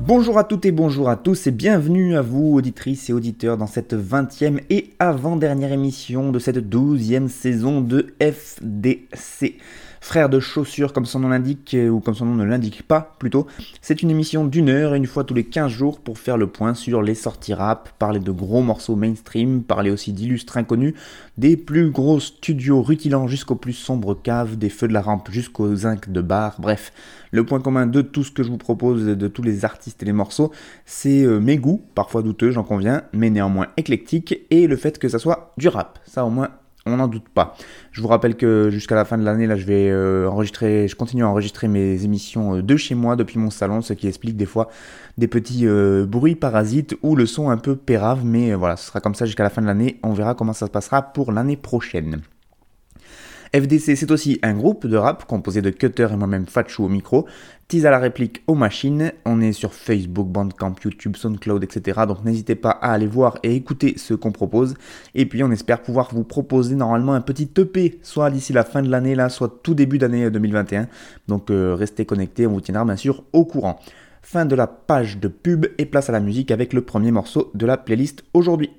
Bonjour à toutes et bonjour à tous et bienvenue à vous auditrices et auditeurs dans cette 20e et avant-dernière émission de cette 12e saison de FDC. Frère de chaussures comme son nom l'indique, ou comme son nom ne l'indique pas plutôt, c'est une émission d'une heure une fois tous les 15 jours pour faire le point sur les sorties rap, parler de gros morceaux mainstream, parler aussi d'illustres inconnus, des plus gros studios rutilant jusqu'aux plus sombres caves, des feux de la rampe jusqu'aux zinc de bar, bref. Le point commun de tout ce que je vous propose, de tous les artistes et les morceaux, c'est euh, mes goûts, parfois douteux, j'en conviens, mais néanmoins éclectiques, et le fait que ça soit du rap. Ça au moins, on n'en doute pas. Je vous rappelle que jusqu'à la fin de l'année, là, je vais euh, enregistrer, je continue à enregistrer mes émissions euh, de chez moi, depuis mon salon, ce qui explique des fois des petits euh, bruits parasites ou le son un peu pérave, mais voilà, ce sera comme ça jusqu'à la fin de l'année. On verra comment ça se passera pour l'année prochaine. FDC, c'est aussi un groupe de rap composé de Cutter et moi-même Fatchou au micro, Tease à la réplique aux machines. On est sur Facebook, Bandcamp, YouTube, SoundCloud, etc. Donc n'hésitez pas à aller voir et écouter ce qu'on propose. Et puis on espère pouvoir vous proposer normalement un petit EP, soit d'ici la fin de l'année, là, soit tout début d'année 2021. Donc euh, restez connectés, on vous tiendra bien sûr au courant. Fin de la page de pub et place à la musique avec le premier morceau de la playlist aujourd'hui.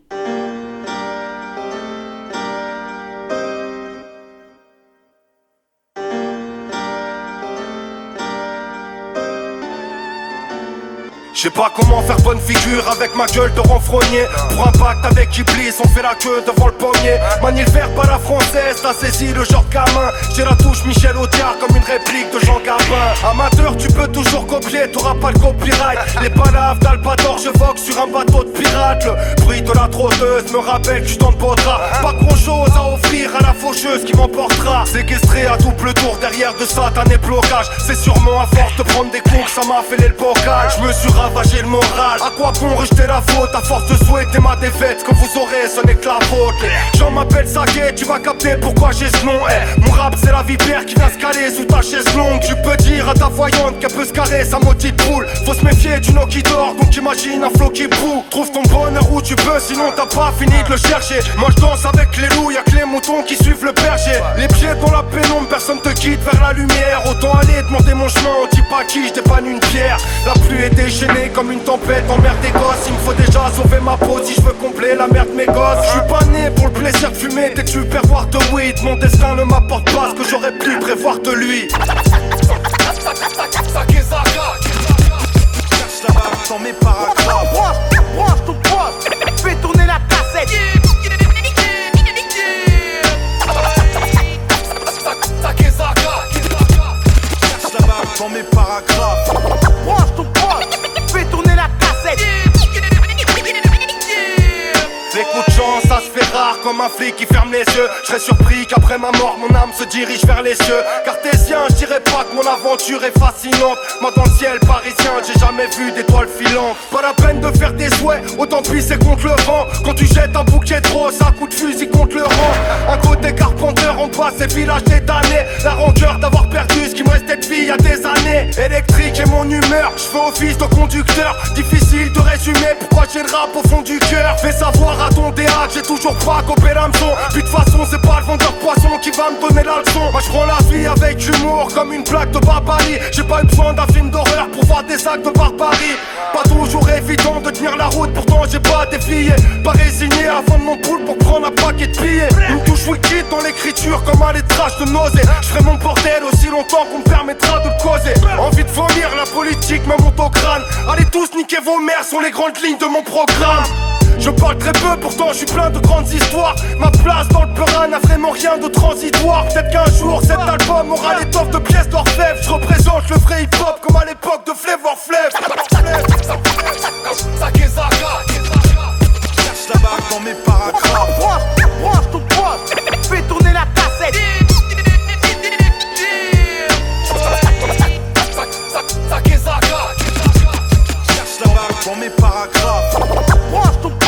Je sais pas comment faire bonne figure avec ma gueule de renfrogné. Pour un pacte avec Iblis, on fait la queue devant le pommier Manie le la française, t'as saisi le genre gamin. J'ai la touche Michel Audiard comme une réplique de Jean Gabin. Amateur, tu peux toujours copier, t'auras pas le copyright. Les palaves d'Albator, je vogue sur un bateau de pirate Le bruit de la trotteuse me rappelle que je t'en Pas grand chose à offrir à la faucheuse qui m'emportera. Séquestré à double tour derrière de satané blocage. C'est sûrement à force de prendre des coups que ça m'a fait le bocage Je me ravager le moral. À quoi bon rejeter la faute? À force de souhaiter ma défaite Que vous aurez ce n'est que la faute. J'en m'appelle Saké Tu vas capter pourquoi j'ai ce nom. Eh, Mon rap c'est la vipère qui vient se caler sous ta chaise longue. Tu peux dire à ta voyante qu'elle peut se carrer sa de poule Faut se méfier du nom qui dort Donc imagine un flot qui boue. Trouve ton bonheur où tu peux Sinon t'as pas fini de le chercher. Moi je danse avec les loups Y'a que les moutons qui suivent le berger. Les pieds dans la pénombre Personne te quitte vers la lumière. Autant aller demander mon chemin On dit pas qui je dépanne une pierre. La pluie est déchaînée comme une tempête en mer des gosses. Il me faut déjà sauver ma peau si je veux combler la merde mes gosses. Je suis pas né pour le plaisir de fumer. Des tupperwares de weed Mon destin ne m'apporte pas ce que j'aurais pu prévoir de lui. Mes branche ton poste Fais tourner la rare comme un flic qui Je serais surpris qu'après ma mort, mon âme se dirige vers les cieux. Cartésien, je dirais pas que mon aventure est fascinante. Moi, dans le ciel parisien, j'ai jamais vu d'étoiles filantes. Pas la peine de faire des souhaits, autant pisser contre le vent. Quand tu jettes un bouquet roses, un coup de fusil contre le rang. Un côté carpenteur, on passe ces villages détanés. La rancœur d'avoir perdu ce qui me restait de vie il y a des années. Électrique et mon humeur, je fais office de conducteur. Difficile de résumer pourquoi j'ai le rap au fond du cœur. Fais savoir à ton DA que j'ai toujours pas copé l'hameçon. De toute façon, c'est pas le vendeur poisson qui va me donner la leçon. Moi, je prends la vie avec humour comme une plaque de barbarie. J'ai pas eu besoin d'un film d'horreur pour voir des actes de barbarie. Pas toujours évident de tenir la route, pourtant j'ai pas défié. Pas résigné avant de mon poule pour prendre un paquet de billets. Une touche wicked dans l'écriture comme un lettrage de nausée. Je ferai mon bordel aussi longtemps qu'on me permettra de causer. Envie de vomir, la politique me monte au crâne. Allez tous niquer vos mères sont les grandes lignes de mon programme. Je parle très peu, pourtant je suis plein de grandes histoires. Ma place dans le Perin n'a vraiment rien de transitoire. Peut-être qu'un jour cet album aura l'étoffe de pièces d'orfèvre. Je représente le vrai hip-hop comme à l'époque de Flavor Flav. Cherche la barre dans mes paragraphes. Branche, branche ton poste, fais tourner la Et mes paragraphes.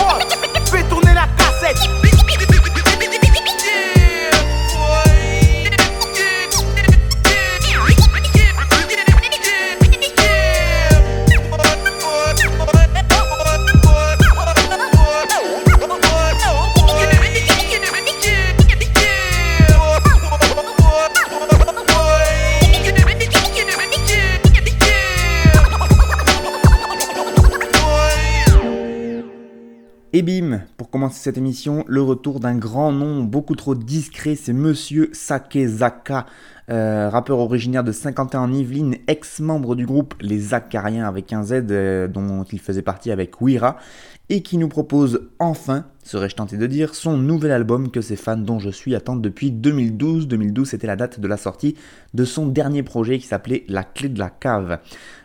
Cette émission, le retour d'un grand nom beaucoup trop discret, c'est Monsieur Sakezaka, euh, rappeur originaire de Saint-Quentin en Yvelines, ex-membre du groupe Les Acariens avec un Z euh, dont il faisait partie avec Wira, et qui nous propose enfin, serais-je tenté de dire, son nouvel album que ses fans dont je suis attendent depuis 2012. 2012 c'était la date de la sortie de son dernier projet qui s'appelait La clé de la cave.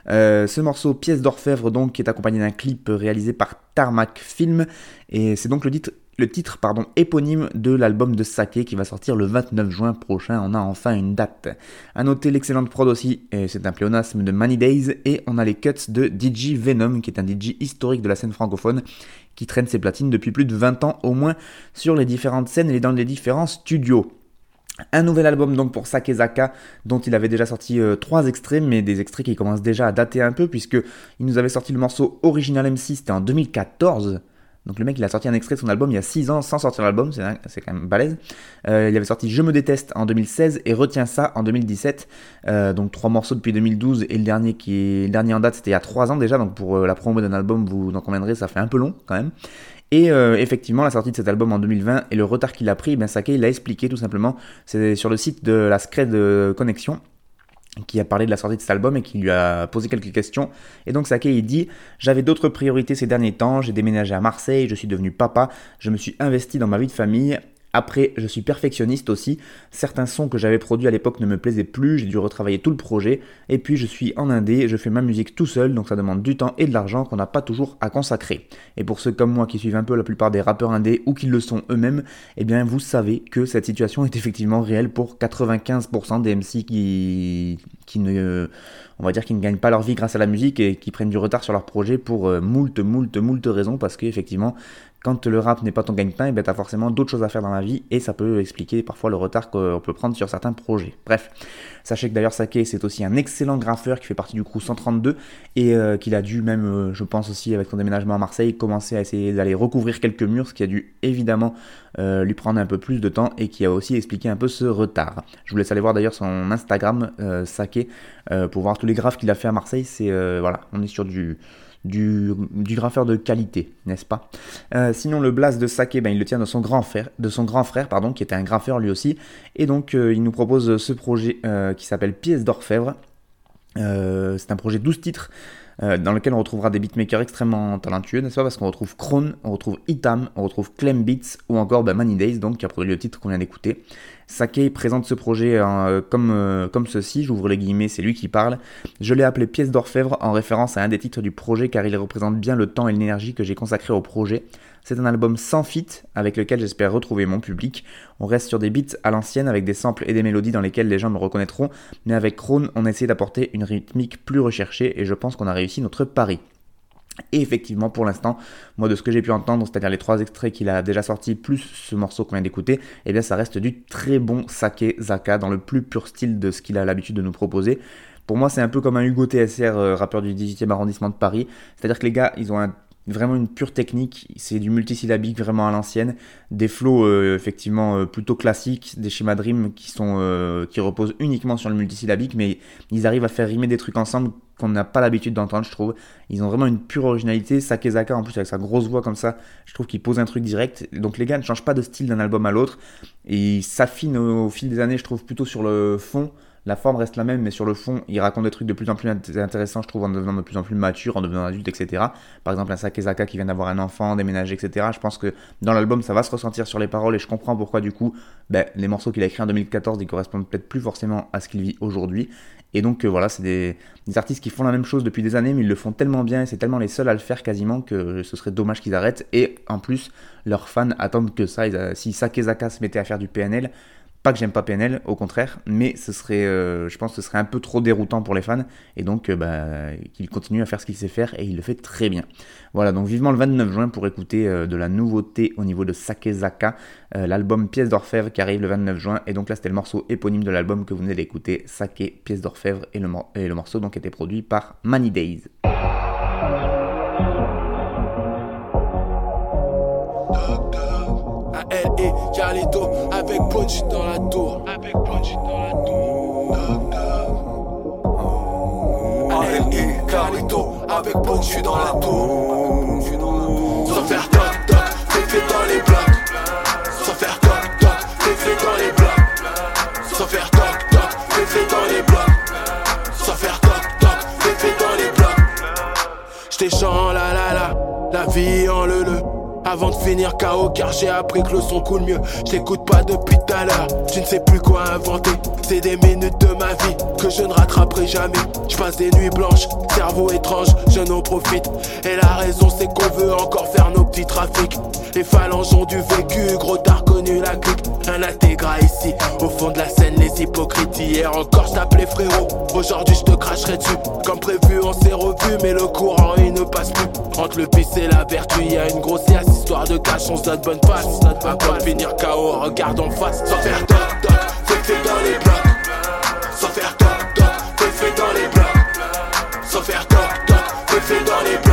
Euh, ce morceau, pièce d'orfèvre donc, qui est accompagné d'un clip réalisé par Tarmac Film, et c'est donc le titre le titre pardon, éponyme de l'album de Sake qui va sortir le 29 juin prochain. On a enfin une date. A noter l'excellente prod aussi, c'est un pléonasme de Many Days, et on a les cuts de DJ Venom, qui est un DJ historique de la scène francophone, qui traîne ses platines depuis plus de 20 ans au moins sur les différentes scènes et dans les différents studios. Un nouvel album donc pour Sakezaka dont il avait déjà sorti euh, trois extraits mais des extraits qui commencent déjà à dater un peu puisque il nous avait sorti le morceau Original MC c'était en 2014 donc le mec, il a sorti un extrait de son album il y a 6 ans sans sortir l'album, c'est quand même balèze. Euh, il avait sorti Je me déteste en 2016 et Retiens ça en 2017. Euh, donc trois morceaux depuis 2012 et le dernier en date c'était il y a 3 ans déjà. Donc pour euh, la promo d'un album, vous en conviendrez, ça fait un peu long quand même. Et effectivement, la sortie de cet album en 2020 et le retard qu'il a pris, ben Sake il l'a expliqué tout simplement. C'est sur le site de la Scred Connexion qui a parlé de la sortie de cet album et qui lui a posé quelques questions. Et donc Sake il dit J'avais d'autres priorités ces derniers temps, j'ai déménagé à Marseille, je suis devenu papa, je me suis investi dans ma vie de famille après, je suis perfectionniste aussi. Certains sons que j'avais produits à l'époque ne me plaisaient plus, j'ai dû retravailler tout le projet. Et puis, je suis en indé, je fais ma musique tout seul, donc ça demande du temps et de l'argent qu'on n'a pas toujours à consacrer. Et pour ceux comme moi qui suivent un peu la plupart des rappeurs indés ou qui le sont eux-mêmes, eh bien, vous savez que cette situation est effectivement réelle pour 95% des MC qui, qui ne, qui ne gagnent pas leur vie grâce à la musique et qui prennent du retard sur leur projet pour euh, moult, moult, moult raisons parce qu'effectivement, quand le rap n'est pas ton gagne-pain, eh ben tu as forcément d'autres choses à faire dans la vie et ça peut expliquer parfois le retard qu'on peut prendre sur certains projets. Bref, sachez que d'ailleurs Sake c'est aussi un excellent graffeur qui fait partie du crew 132 et euh, qu'il a dû même, euh, je pense aussi avec son déménagement à Marseille, commencer à essayer d'aller recouvrir quelques murs, ce qui a dû évidemment euh, lui prendre un peu plus de temps et qui a aussi expliqué un peu ce retard. Je vous laisse aller voir d'ailleurs son Instagram Sake pour voir tous les graphes qu'il a fait à Marseille. C'est voilà, on est sur du du, graffeur de qualité, n'est-ce pas? Euh, Sinon, le blast de Sake, ben, il le tient de son grand frère, de son grand frère pardon, qui était un graffeur lui aussi. Et donc, euh, il nous propose ce projet euh, qui s'appelle Pièce d'orfèvre. c'est un projet 12 titres dans lequel on retrouvera des beatmakers extrêmement talentueux, n'est-ce pas Parce qu'on retrouve Krone, on retrouve Itam, on retrouve Clem Beats ou encore ben, Money Days, donc qui a produit le titre qu'on vient d'écouter. Sake présente ce projet euh, comme, euh, comme ceci, j'ouvre les guillemets, c'est lui qui parle. Je l'ai appelé pièce d'orfèvre en référence à un des titres du projet car il représente bien le temps et l'énergie que j'ai consacré au projet. C'est un album sans fit avec lequel j'espère retrouver mon public. On reste sur des beats à l'ancienne avec des samples et des mélodies dans lesquelles les gens me reconnaîtront, mais avec Krone, on essaie d'apporter une rythmique plus recherchée et je pense qu'on a réussi notre pari. Et effectivement, pour l'instant, moi de ce que j'ai pu entendre, c'est-à-dire les trois extraits qu'il a déjà sortis, plus ce morceau qu'on vient d'écouter, eh bien ça reste du très bon Sake Zaka, dans le plus pur style de ce qu'il a l'habitude de nous proposer. Pour moi, c'est un peu comme un Hugo TSR, euh, rappeur du 18e arrondissement de Paris. C'est-à-dire que les gars, ils ont un vraiment une pure technique, c'est du multisyllabique vraiment à l'ancienne, des flows euh, effectivement euh, plutôt classiques, des schémas de rime qui sont euh, qui reposent uniquement sur le multisyllabique, mais ils arrivent à faire rimer des trucs ensemble qu'on n'a pas l'habitude d'entendre, je trouve. Ils ont vraiment une pure originalité. Sakezaka en plus avec sa grosse voix comme ça, je trouve qu'il pose un truc direct. Donc les gars ne changent pas de style d'un album à l'autre et ils s'affinent au fil des années, je trouve plutôt sur le fond la forme reste la même, mais sur le fond, il raconte des trucs de plus en plus intéressants, je trouve, en devenant de plus en plus mature, en devenant adulte, etc. Par exemple, un Sakezaka qui vient d'avoir un enfant, déménager, etc. Je pense que dans l'album, ça va se ressentir sur les paroles, et je comprends pourquoi, du coup, ben, les morceaux qu'il a écrits en 2014, ils correspondent peut-être plus forcément à ce qu'il vit aujourd'hui. Et donc euh, voilà, c'est des, artistes qui font la même chose depuis des années, mais ils le font tellement bien et c'est tellement les seuls à le faire quasiment que ce serait dommage qu'ils arrêtent. Et en plus, leurs fans attendent que ça. si Sakezaka se mettait à faire du PNL, pas que j'aime pas PNL, au contraire, mais ce serait, euh, je pense que ce serait un peu trop déroutant pour les fans, et donc euh, bah, qu'il continue à faire ce qu'il sait faire, et il le fait très bien. Voilà, donc vivement le 29 juin pour écouter euh, de la nouveauté au niveau de Sakezaka, l'album Pièce d'Orfèvre qui arrive le 29 juin, et donc là c'était le morceau éponyme de l'album que vous venez d'écouter, Sake, Pièce d'Orfèvre, et le, et le morceau donc était produit par Many Days. Et Carlito avec Ponji dans la tour. Avec Ponji dans la tour. et Carlito avec Ponji dans la tour. Sans faire toc toc des Avant de finir KO car j'ai appris que le son coule mieux. J'écoute pas depuis tout à l'heure. Tu ne sais plus quoi inventer. C'est des minutes de ma vie que je ne rattraperai jamais. Je passe des nuits blanches, cerveau étrange, je n'en profite. Et la raison c'est qu'on veut encore faire nos petits trafics. Les phalanges ont du vécu, gros t'as reconnu la clique. Un intégrat ici, au fond de la scène les hypocrites. Hier encore je t'appelais frérot, aujourd'hui je te cracherai dessus. Comme prévu on s'est revu mais le courant il ne passe plus. Entre le vice et la vertu y a une grossière histoire de cash, on se donne bonne passe. Avant de finir KO, regarde en face. Sans faire toc toc, fais fait dans les blocs. Sans faire toc toc, fais fait dans les blocs. Sans faire toc toc, fais fait dans les blocs.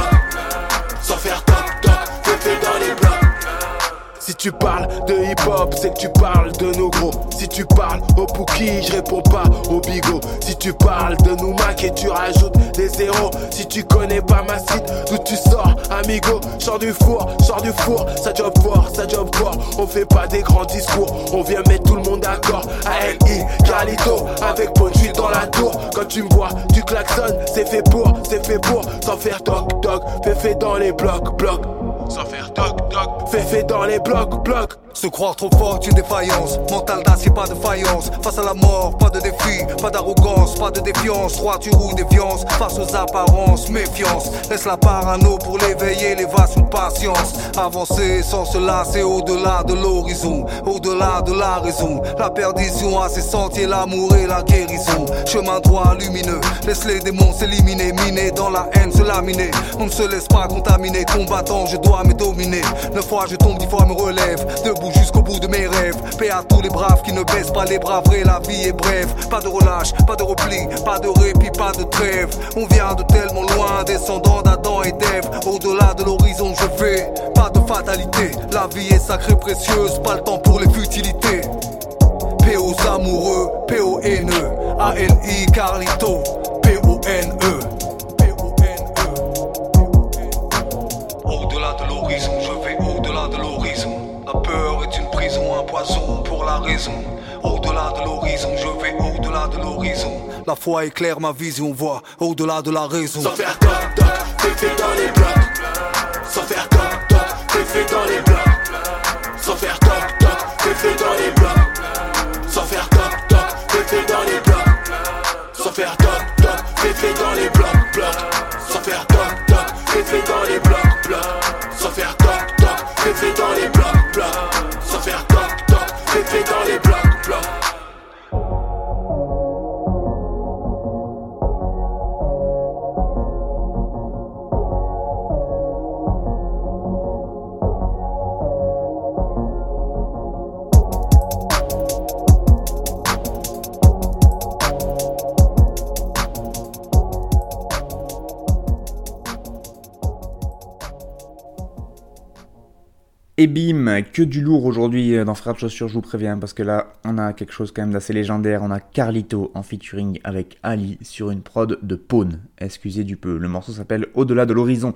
Tu parles de hip-hop, c'est que tu parles de nos gros. Si tu parles au Pookie, je réponds pas au bigot. Si tu parles de nous Mac et tu rajoutes des zéros. Si tu connais pas ma site, d'où tu sors, amigo? Sors du four, sors du four, ça job fort, ça job fort. On fait pas des grands discours, on vient mettre tout le monde d'accord. ALI, Carlito, avec Ponchi dans la tour. Quand tu me vois, tu klaxonnes, c'est fait pour, c'est fait pour. Sans faire toc toc, fais fait dans les blocs, blocs. Sans faire toc toc, fais fait dans les blocs, blocs. Se croire trop fort, une défaillance. Mental d'acier, pas de faillance. Face à la mort, pas de défi, pas d'arrogance, pas de défiance. Trois tu roules défiance, face aux apparences, méfiance. Laisse la parano pour l'éveiller, l'évasion de patience. Avancer sans se lasser au-delà de l'horizon, au-delà de la raison. La perdition à ses sentiers, l'amour et la guérison. Chemin droit lumineux, laisse les démons s'éliminer, miner dans la haine, se laminer. On ne se laisse pas contaminer, combattant, je dois me dominer. Neuf fois je tombe, dix fois me relève. Jusqu'au bout de mes rêves. Paix à tous les braves qui ne baissent pas les bras, vrai, la vie est brève. Pas de relâche, pas de repli, pas de répit, pas de trêve. On vient de tellement loin, descendant d'Adam et d'Ève. Au-delà de l'horizon, je vais. Pas de fatalité, la vie est sacrée, précieuse, pas le temps pour les futilités. P aux amoureux, P O N E, A L I Carlito, P raison. Au-delà de l'horizon, je vais au-delà de l'horizon. La foi éclaire ma vision, voit au-delà de la raison. Sans faire toc toc, fais fait dans les blocs. Sans faire toc toc, fais fait dans les blocs. Sans faire toc toc, fais fait dans les blocs. Sans faire toc toc, fais fait dans les blocs. Sans faire toc toc, fais fait dans les blocs. Sans faire toc toc, fait dans les blocs, faire toc toc, dans les blocs, blocs. Et bim, que du lourd aujourd'hui euh, dans Frères de Chaussures, je vous préviens, parce que là, on a quelque chose quand même d'assez légendaire. On a Carlito en featuring avec Ali sur une prod de Pawn. Excusez du peu. Le morceau s'appelle Au-delà de l'horizon.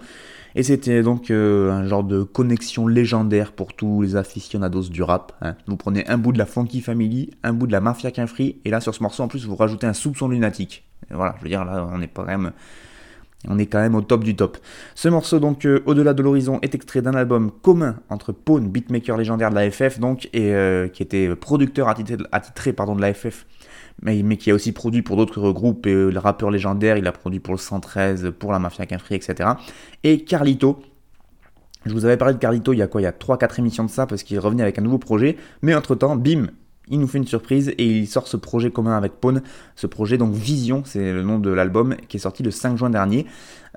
Et c'était donc euh, un genre de connexion légendaire pour tous les aficionados du rap. hein. Vous prenez un bout de la Funky Family, un bout de la Mafia Qu'un Free, et là sur ce morceau en plus vous rajoutez un soupçon lunatique. Voilà, je veux dire, là on est quand même. On est quand même au top du top. Ce morceau, donc, euh, Au-delà de l'horizon, est extrait d'un album commun entre Pawn, beatmaker légendaire de la FF, donc, et euh, qui était producteur attitré, de la FF, mais, qui a aussi produit pour d'autres groupes, et, euh, le rappeur légendaire, il a produit pour le 113, pour la Mafia Qu'un Free, etc. Et Carlito. Je vous avais parlé de Carlito il y a quoi? Il y a 3-4 émissions de ça, parce qu'il revenait avec un nouveau projet, mais entre-temps, bim, il nous fait une surprise et il sort ce projet commun avec Pawn. Ce projet, donc Vision, c'est le nom de l'album, qui est sorti le 5 juin dernier.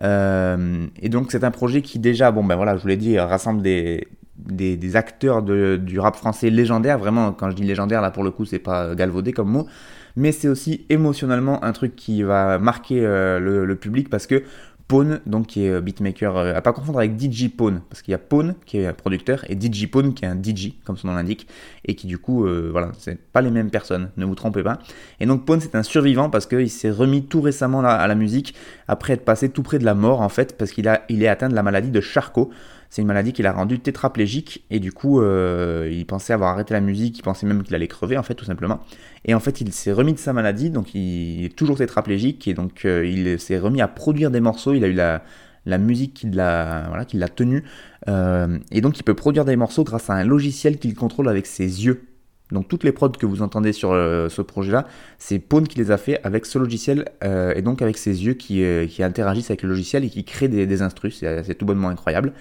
Euh, et donc c'est un projet qui déjà, bon ben voilà, je vous l'ai dit, rassemble des, des, acteurs de- du rap français légendaire. Vraiment, quand je dis légendaire, là pour le coup, c'est pas galvaudé comme mot. Mais c'est aussi émotionnellement un truc qui va marquer euh, le public parce que Pawn, donc qui est euh, beatmaker, euh, à pas confondre avec DJ Pawn, parce qu'il y a Pawn qui est un producteur et DJ Pawn qui est un DJ, comme son nom l'indique, et qui du coup, euh, voilà, c'est pas les mêmes personnes, ne vous trompez pas. Et donc Pawn c'est un survivant parce qu'il s'est remis tout récemment à la musique après être passé tout près de la mort en fait, parce qu'il est atteint de la maladie de Charcot. C'est une maladie qui l'a rendu tétraplégique et du coup, euh, il pensait avoir arrêté la musique, il pensait même qu'il allait crever en fait, tout simplement. Et en fait, il s'est remis de sa maladie, donc il est toujours tétraplégique et donc euh, il s'est remis à produire des morceaux. Il a eu la, musique qui l'a voilà, qui l'a tenu. Euh, et donc il peut produire des morceaux grâce à un logiciel qu'il contrôle avec ses yeux. Donc toutes les prods que vous entendez sur euh, ce projet-là, c'est Pone qui les a fait avec ce logiciel euh, et donc avec ses yeux qui, qui, interagissent avec le logiciel et qui créent des, des instrus. C'est tout bonnement incroyable.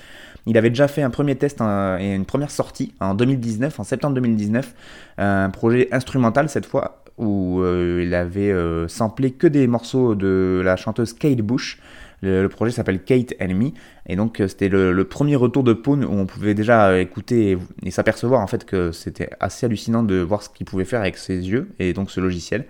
Il avait déjà fait un premier test et une première sortie en 2019, en septembre 2019, un projet instrumental cette fois où il avait samplé que des morceaux de la chanteuse Kate Bush. Le, projet s'appelle Kate Enemy. Et donc, euh, c'était le, premier retour de Pwn où on pouvait déjà écouter et, s'apercevoir en fait que c'était assez hallucinant de voir ce qu'il pouvait faire avec ses yeux et donc ce logiciel.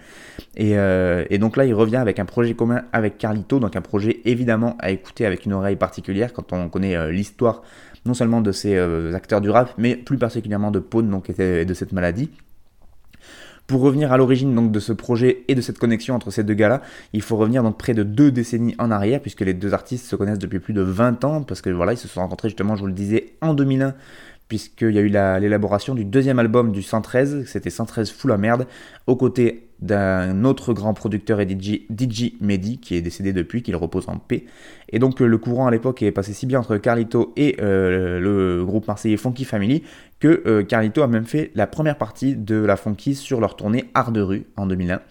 Et, euh, donc là, il revient avec un projet commun avec Carlito, donc un projet évidemment à écouter avec une oreille particulière quand on connaît euh, l'histoire non seulement de ces acteurs du rap, mais plus particulièrement de Pwn, donc et de cette maladie. Pour revenir à l'origine de ce projet et de cette connexion entre ces deux gars-là, il faut revenir donc près de deux décennies en arrière, puisque les deux artistes se connaissent depuis plus de 20 ans, parce que voilà, ils se sont rencontrés justement, je vous le disais, en 2001 puisqu'il y a eu l'élaboration du deuxième album du 113, c'était 113 Fou la merde, aux côtés d'un autre grand producteur et DJ, DJ Mehdi, qui est décédé depuis, qu'il repose en paix. Et donc le courant à l'époque est passé si bien entre Carlito et euh, le groupe marseillais Funky Family, que euh, Carlito a même fait la première partie de la Funky sur leur tournée Art de rue en 2001.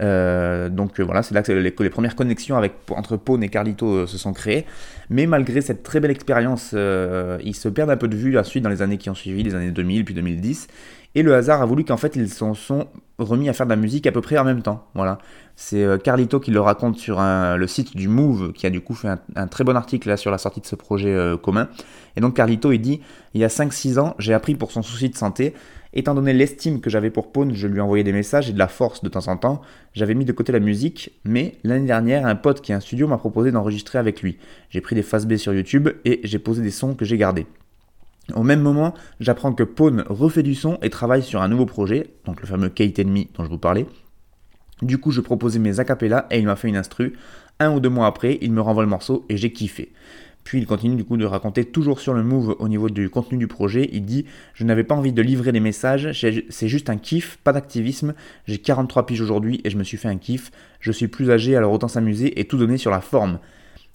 Euh, donc euh, voilà, c'est là que les, premières connexions avec, entre Pone et Carlito euh, se sont créées. Mais malgré cette très belle expérience, ils se perdent un peu de vue la suite dans les années qui ont suivi, les années 2000 puis 2010. Et le hasard a voulu qu'en fait ils s'en sont remis à faire de la musique à peu près en même temps. Voilà. C'est Carlito qui le raconte sur le site du Move, qui a du coup fait un, très bon article là sur la sortie de ce projet commun. Et donc Carlito il dit, il y a 5-6 ans, j'ai appris pour son souci de santé Étant donné l'estime que j'avais pour Pone, je lui envoyais des messages et de la force de temps en temps. J'avais mis de côté la musique, mais l'année dernière, un pote qui a un studio m'a proposé d'enregistrer avec lui. J'ai pris des phases B sur YouTube et j'ai posé des sons que j'ai gardés. Au même moment, j'apprends que Pone refait du son et travaille sur un nouveau projet, donc le fameux Kate Enemy dont je vous parlais. Du coup, je proposais mes acapellas et il m'a fait une instru. Un ou deux mois après, il me renvoie le morceau et j'ai kiffé. Puis il continue du coup de raconter toujours sur le move au niveau du contenu du projet. Il dit Je n'avais pas envie de livrer des messages, c'est juste un kiff, pas d'activisme. J'ai 43 piges aujourd'hui et je me suis fait un kiff. Je suis plus âgé alors autant s'amuser et tout donner sur la forme.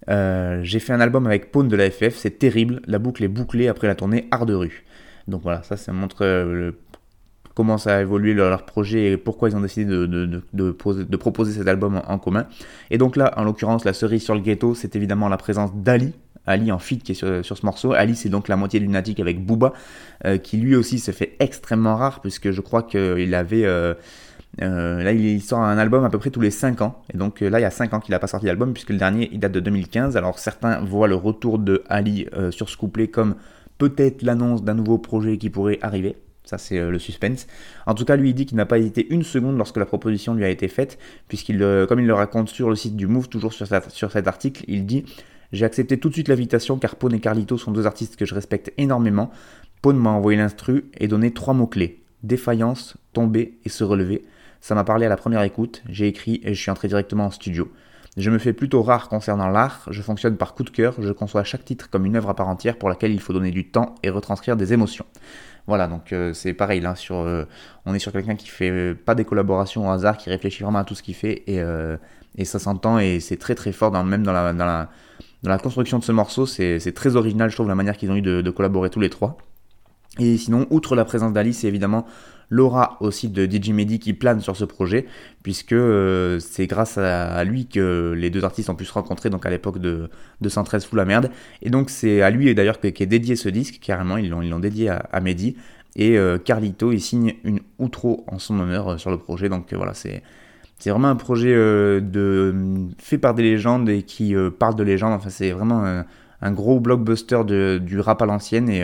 Euh, j'ai fait un album avec Pone de la FF, c'est terrible. La boucle est bouclée après la tournée Art de rue. Donc voilà, ça, ça montre euh, comment ça a évolué leur, projet et pourquoi ils ont décidé de, proposer cet album en, commun. Et donc là, en l'occurrence, la cerise sur le ghetto, c'est évidemment la présence d'Ali, Ali en feat qui est sur, ce morceau. Ali c'est donc la moitié lunatique avec Booba, euh, qui lui aussi se fait extrêmement rare puisque je crois qu'il avait... Euh, euh, là, il sort un album à peu près tous les 5 ans. Et donc là, il y a 5 ans qu'il n'a pas sorti d'album, puisque le dernier, il date de 2015. Alors certains voient le retour de Ali sur ce couplet comme peut-être l'annonce d'un nouveau projet qui pourrait arriver. Ça, c'est le suspense. En tout cas, lui, il dit qu'il n'a pas hésité une seconde lorsque la proposition lui a été faite, puisqu'il, comme il le raconte sur le site du Move, toujours sur, sur cet article, il dit j'ai accepté tout de suite l'invitation car Pone et Carlito sont deux artistes que je respecte énormément. Pone m'a envoyé l'instru et donné trois mots-clés défaillance, tomber et se relever. Ça m'a parlé à la première écoute, j'ai écrit et je suis entré directement en studio. Je me fais plutôt rare concernant l'art, je fonctionne par coup de cœur, je conçois chaque titre comme une œuvre à part entière pour laquelle il faut donner du temps et retranscrire des émotions. Voilà, donc euh, c'est pareil là, sur, euh, on est sur quelqu'un qui fait euh, pas des collaborations au hasard, qui réfléchit vraiment à tout ce qu'il fait et, ça s'entend et c'est très très fort même dans la construction de ce morceau, c'est très original, je trouve, la manière qu'ils ont eu de, collaborer tous les trois. Et sinon, outre la présence d'Ali, c'est évidemment l'aura aussi de DJ Mehdi qui plane sur ce projet, puisque euh, c'est grâce à, lui que les deux artistes ont pu se rencontrer donc à l'époque de, 213 Fou la merde. Et donc c'est à lui d'ailleurs qui est dédié ce disque, carrément, ils l'ont dédié à, à Mehdi. Et euh, Carlito, il signe une outro en son honneur euh, sur le projet, donc voilà, c'est c'est vraiment un projet de, fait par des légendes et qui euh, parle de légendes. Enfin, c'est vraiment un, gros blockbuster de, du rap à l'ancienne et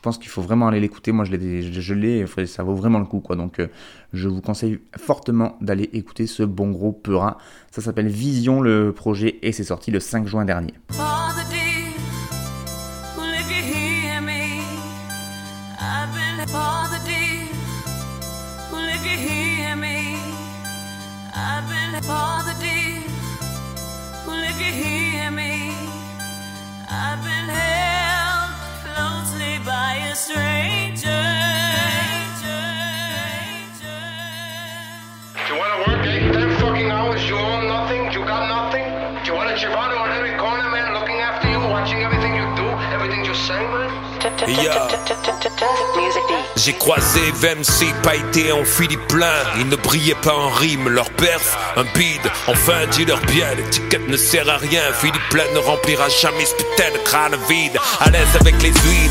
pense qu'il faut vraiment aller l'écouter. Moi, je l'ai, je, ça vaut vraiment le coup, quoi. Donc, je vous conseille fortement d'aller écouter ce bon gros Peura. Ça s'appelle Vision, le projet, et c'est sorti le 5 juin dernier. J'ai croisé VMC pailleté en Philippin Ils ne brillaient pas en rime, leur perf, un bide Enfin dis-leur bien, l'étiquette ne sert à rien Philippe Plein ne remplira jamais ce putain de crâne vide. À l'aise avec les huiles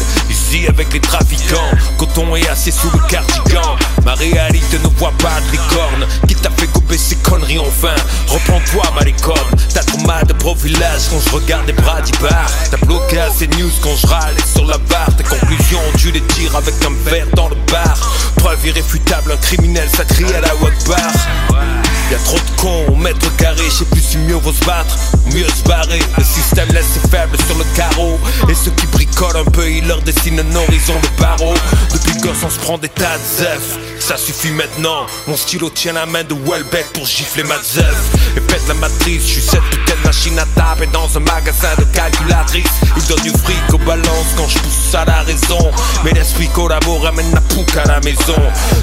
avec les trafiquants. Coton est assis sous le cardigan. Ma réalité ne voit pas de licorne. Qui t'a fait couper ces conneries enfin? Reprends-toi, malicom. T'as trop mal de profilage quand je regarde les bras d'Ibar. T'as bloqué assez news quand je râle sur la barre. Tes conclusions, tu les tires avec un verre dans le bar. Preuve irréfutable, un criminel sacré à la Wakbar. Y'a trop de cons au mètre carré, je sais plus si mieux vaut se battre mieux se barrer. Le système laisse ses faibles sur le carreau. Et ceux qui bricolent un peu, ils leur dessinent un horizon de barreau. Depuis gosse, on se prend des tas de zeuf. Ça suffit maintenant, mon stylo tient la main de Welbeck pour gifler ma zeuf. Et pète la matrice, je suis cette putain machine à taper dans un magasin de calculatrice. Il donne du fric aux balances quand je pousse à la raison. Mais l'esprit collabore, ramène la pouque à la maison.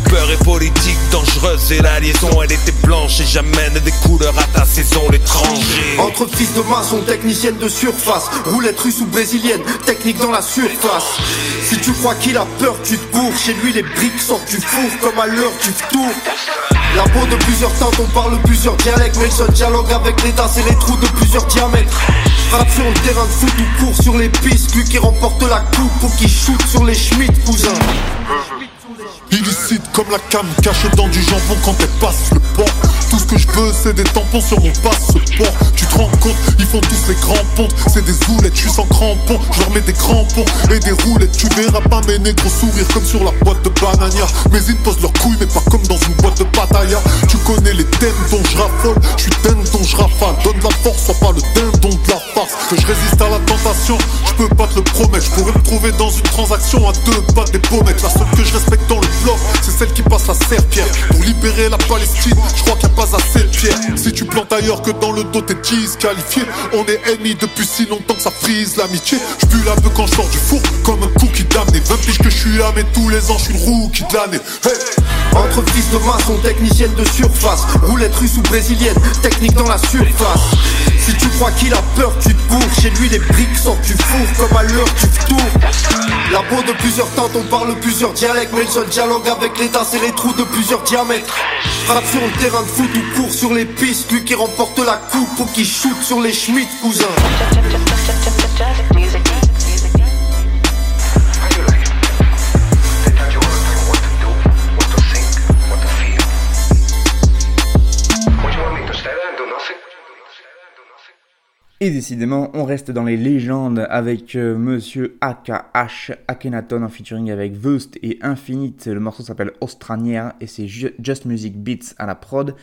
Peur et politique dangereuse et la liaison, elle était blanche et j'amène des couleurs à ta saison, l'étranger. Entre fils de maçon, technicienne de surface, roulette russe ou brésilienne, technique dans la surface. Si tu crois qu'il a peur, tu te bourres. Chez lui, les briques sortent du four comme à l'heure du tour. La peau de plusieurs teintes, on parle plusieurs dialectes, mais seul dialogue avec l'État, c'est les trous de plusieurs diamètres. Frappe sur le terrain de foot ou court sur les pistes, lui qui remporte la coupe ou qui shoot sur les Schmitt, cousin. Illicite comme la cam cache dans du jambon quand elle passe le pont. Tout ce que je veux, c'est des tampons sur mon passeport. Tu te rends compte, ils font tous les grands pontes. C'est des zoulettes, je suis sans crampons. Je leur mets des crampons et des roulettes. Tu verras pas mes négros sourire comme sur la boîte de Banania. Mais ils posent leurs couilles, mais pas comme dans une boîte de pataya. Tu connais les thèmes dont je raffole. Je suis dingue dont je rafale. Donne la force, sois pas le dindon de la farce. Que je résiste à la tentation, je peux pas te le promettre. Je pourrais me trouver dans une transaction à deux pas des pommettes. La seule que je respecte dans le bloc, c'est celle qui passe la serpillère. Pour libérer la Palestine, je crois qu'il a Si tu plantes ailleurs que dans le dos, t'es disqualifié. On est ennemis depuis si longtemps que ça frise l'amitié. Je la peu quand je du four, comme un cookie d'amener. 20 piges que je suis là, mais tous les ans, je suis le rookie de l'année. Hey Entre fils de maçon, technicienne de surface, roulette russe ou brésilienne, technique dans la surface. Si tu crois qu'il a peur, tu te bourres. Chez lui, les briques sortent du four comme à l'heure du tour. La peau de plusieurs teintes, on parle plusieurs dialectes, mais le seul dialogue avec l'État, c'est les trous de plusieurs diamètres. Frappe sur le terrain de foot ou court sur les pistes, lui qui remporte la coupe ou qui shoot sur les Schmitt, cousin. Et décidément, on reste dans les légendes avec euh, Monsieur AKH Akhenaton en featuring avec Vust et Infinite. Le morceau s'appelle Austranière et c'est Ju- Just Music Beats à la prod.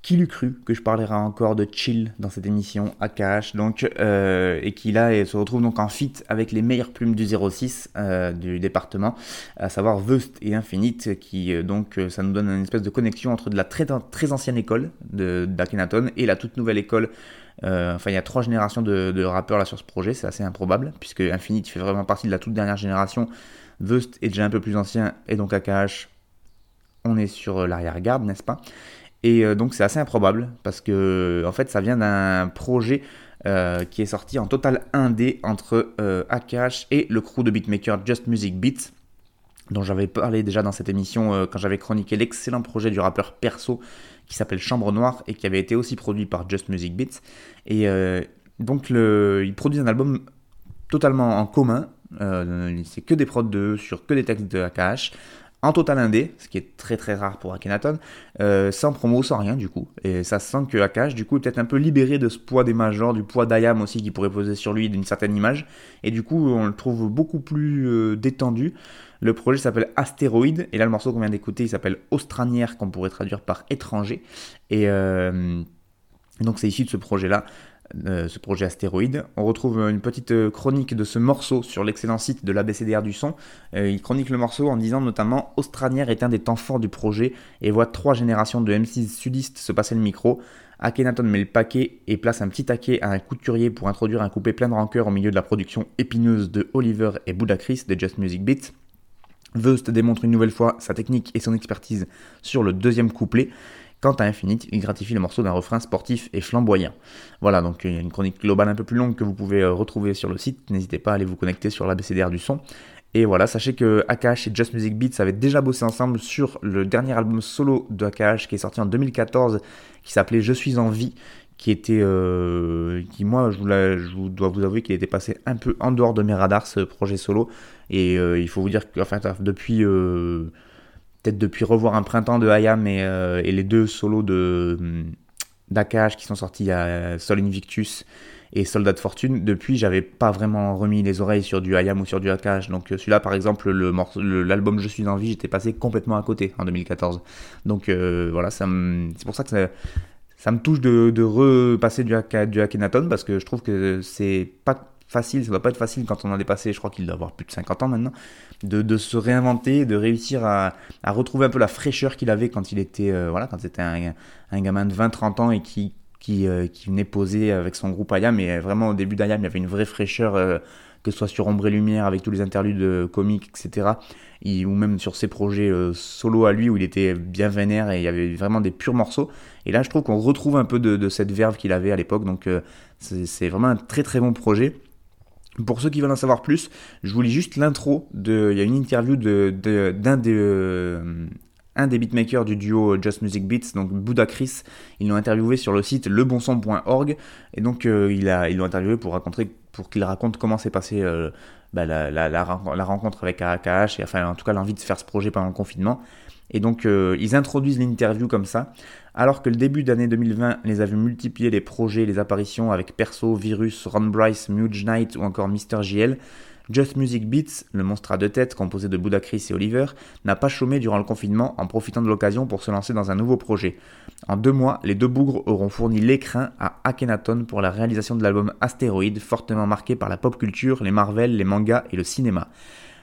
Qui l'eût cru que je parlerai encore de chill dans cette émission AKH donc euh, et qui là se retrouve donc en feat avec les meilleures plumes du 06 euh, du département, à savoir Vust et Infinite qui donc ça nous donne une espèce de connexion entre de la très, très ancienne école d'Akhenaton et la toute nouvelle école euh, enfin, il y a trois générations de, rappeurs là sur ce projet, c'est assez improbable, puisque Infinite fait vraiment partie de la toute dernière génération. Vust est déjà un peu plus ancien, et donc AKH, on est sur euh, l'arrière-garde, n'est-ce pas? Et euh, donc c'est assez improbable, parce que en fait ça vient d'un projet qui est sorti en total 1D entre AKH et le crew de beatmaker Just Music Beats, dont j'avais parlé déjà dans cette émission euh, quand j'avais chroniqué l'excellent projet du rappeur Perso qui s'appelle Chambre Noire et qui avait été aussi produit par Just Music Beats. Et euh, donc le, ils produisent un album totalement en commun, euh, c'est que des prods de sur que des textes de AKH, en total indé, ce qui est très très rare pour Akhenaton, sans promo, sans rien du coup. Et ça se sent que AKH du coup est peut-être un peu libéré de ce poids des majors, du poids d'Ayam aussi qui pourrait poser sur lui d'une certaine image. Et du coup on le trouve beaucoup plus détendu. Le projet s'appelle Astéroïde, et là le morceau qu'on vient d'écouter s'appelle Austranière, qu'on pourrait traduire par étranger. Et euh, donc c'est issu de ce projet-là, euh, ce projet Astéroïde. On retrouve une petite euh, chronique de ce morceau sur l'excellent site de l'ABCDR du son. Il chronique le morceau en disant notamment Austranière est un des temps forts du projet et voit trois générations de M6 sudistes se passer le micro. Akhenaton met le paquet et place un petit taquet à un couturier pour introduire un coupé plein de rancœur au milieu de la production épineuse de Oliver et Budacris de Just Music Beats. Vust démontre une nouvelle fois sa technique et son expertise sur le deuxième couplet. Quant à Infinite, il gratifie le morceau d'un refrain sportif et flamboyant. Voilà, donc il y a une chronique globale un peu plus longue que vous pouvez euh, retrouver sur le site. N'hésitez pas à aller vous connecter sur l'ABCDR du son. Et voilà, sachez que Akash et Just Music Beats avaient déjà bossé ensemble sur le dernier album solo de qui est sorti en 2014, qui s'appelait Je suis en vie, qui était, euh, qui moi, je, dois vous avouer qu'il était passé un peu en dehors de mes radars ce projet solo. Et euh, il faut vous dire que, depuis, euh, peut-être depuis revoir un printemps de Hayam et, euh, les deux solos de hum, d'Akash qui sont sortis à Sol Invictus et Soldat de Fortune, depuis j'avais pas vraiment remis les oreilles sur du Hayam ou sur du Akash. Donc celui-là par exemple, l'album Je suis en vie, j'étais passé complètement à côté en 2014. Donc voilà, c'est pour ça que ça, me touche de, repasser du, du Akhenaton parce que je trouve que c'est pas facile, ça doit pas être facile quand on en est passé, je crois qu'il doit avoir plus de 50 ans maintenant, de, de se réinventer, de réussir à, à retrouver un peu la fraîcheur qu'il avait quand il était, euh, voilà, quand c'était un, un gamin de 20-30 ans et qui, qui, euh, qui venait poser avec son groupe Ayam. Et vraiment, au début d'Ayam, il y avait une vraie fraîcheur, euh, que ce soit sur Ombre et Lumière, avec tous les interludes comiques, etc. Ou même sur ses projets solo à lui, où il était bien vénère et il y avait vraiment des purs morceaux. Et là, je trouve qu'on retrouve un peu de, cette verve qu'il avait à l'époque. Donc, c'est vraiment un très très bon projet. Pour ceux qui veulent en savoir plus, je vous lis juste l'intro. De, il y a une interview de- de- d'un des, euh, un des beatmakers du duo Just Music Beats, donc Buddha Chris. Ils l'ont interviewé sur le site lebonson.org. Et donc, euh, ils l'ont interviewé pour, raconter, pour qu'il raconte comment s'est passé euh, bah, la, la- la rencontre avec AKH, et enfin, en tout cas, l'envie de faire ce projet pendant le confinement. Et donc, euh, ils introduisent l'interview comme ça. Alors que le début d'année 2020 les a vus multiplier les projets, les apparitions avec Perso, Virus, Ron Bryce, Muge Knight ou encore Mr. JL, Just Music Beats, le monstre à deux têtes composé de Buddha Chris et Oliver, n'a pas chômé durant le confinement en profitant de l'occasion pour se lancer dans un nouveau projet. En deux mois, les deux bougres auront fourni l'écrin à Akhenaton pour la réalisation de l'album Astéroïde, fortement marqué par la pop culture, les Marvel, les mangas et le cinéma.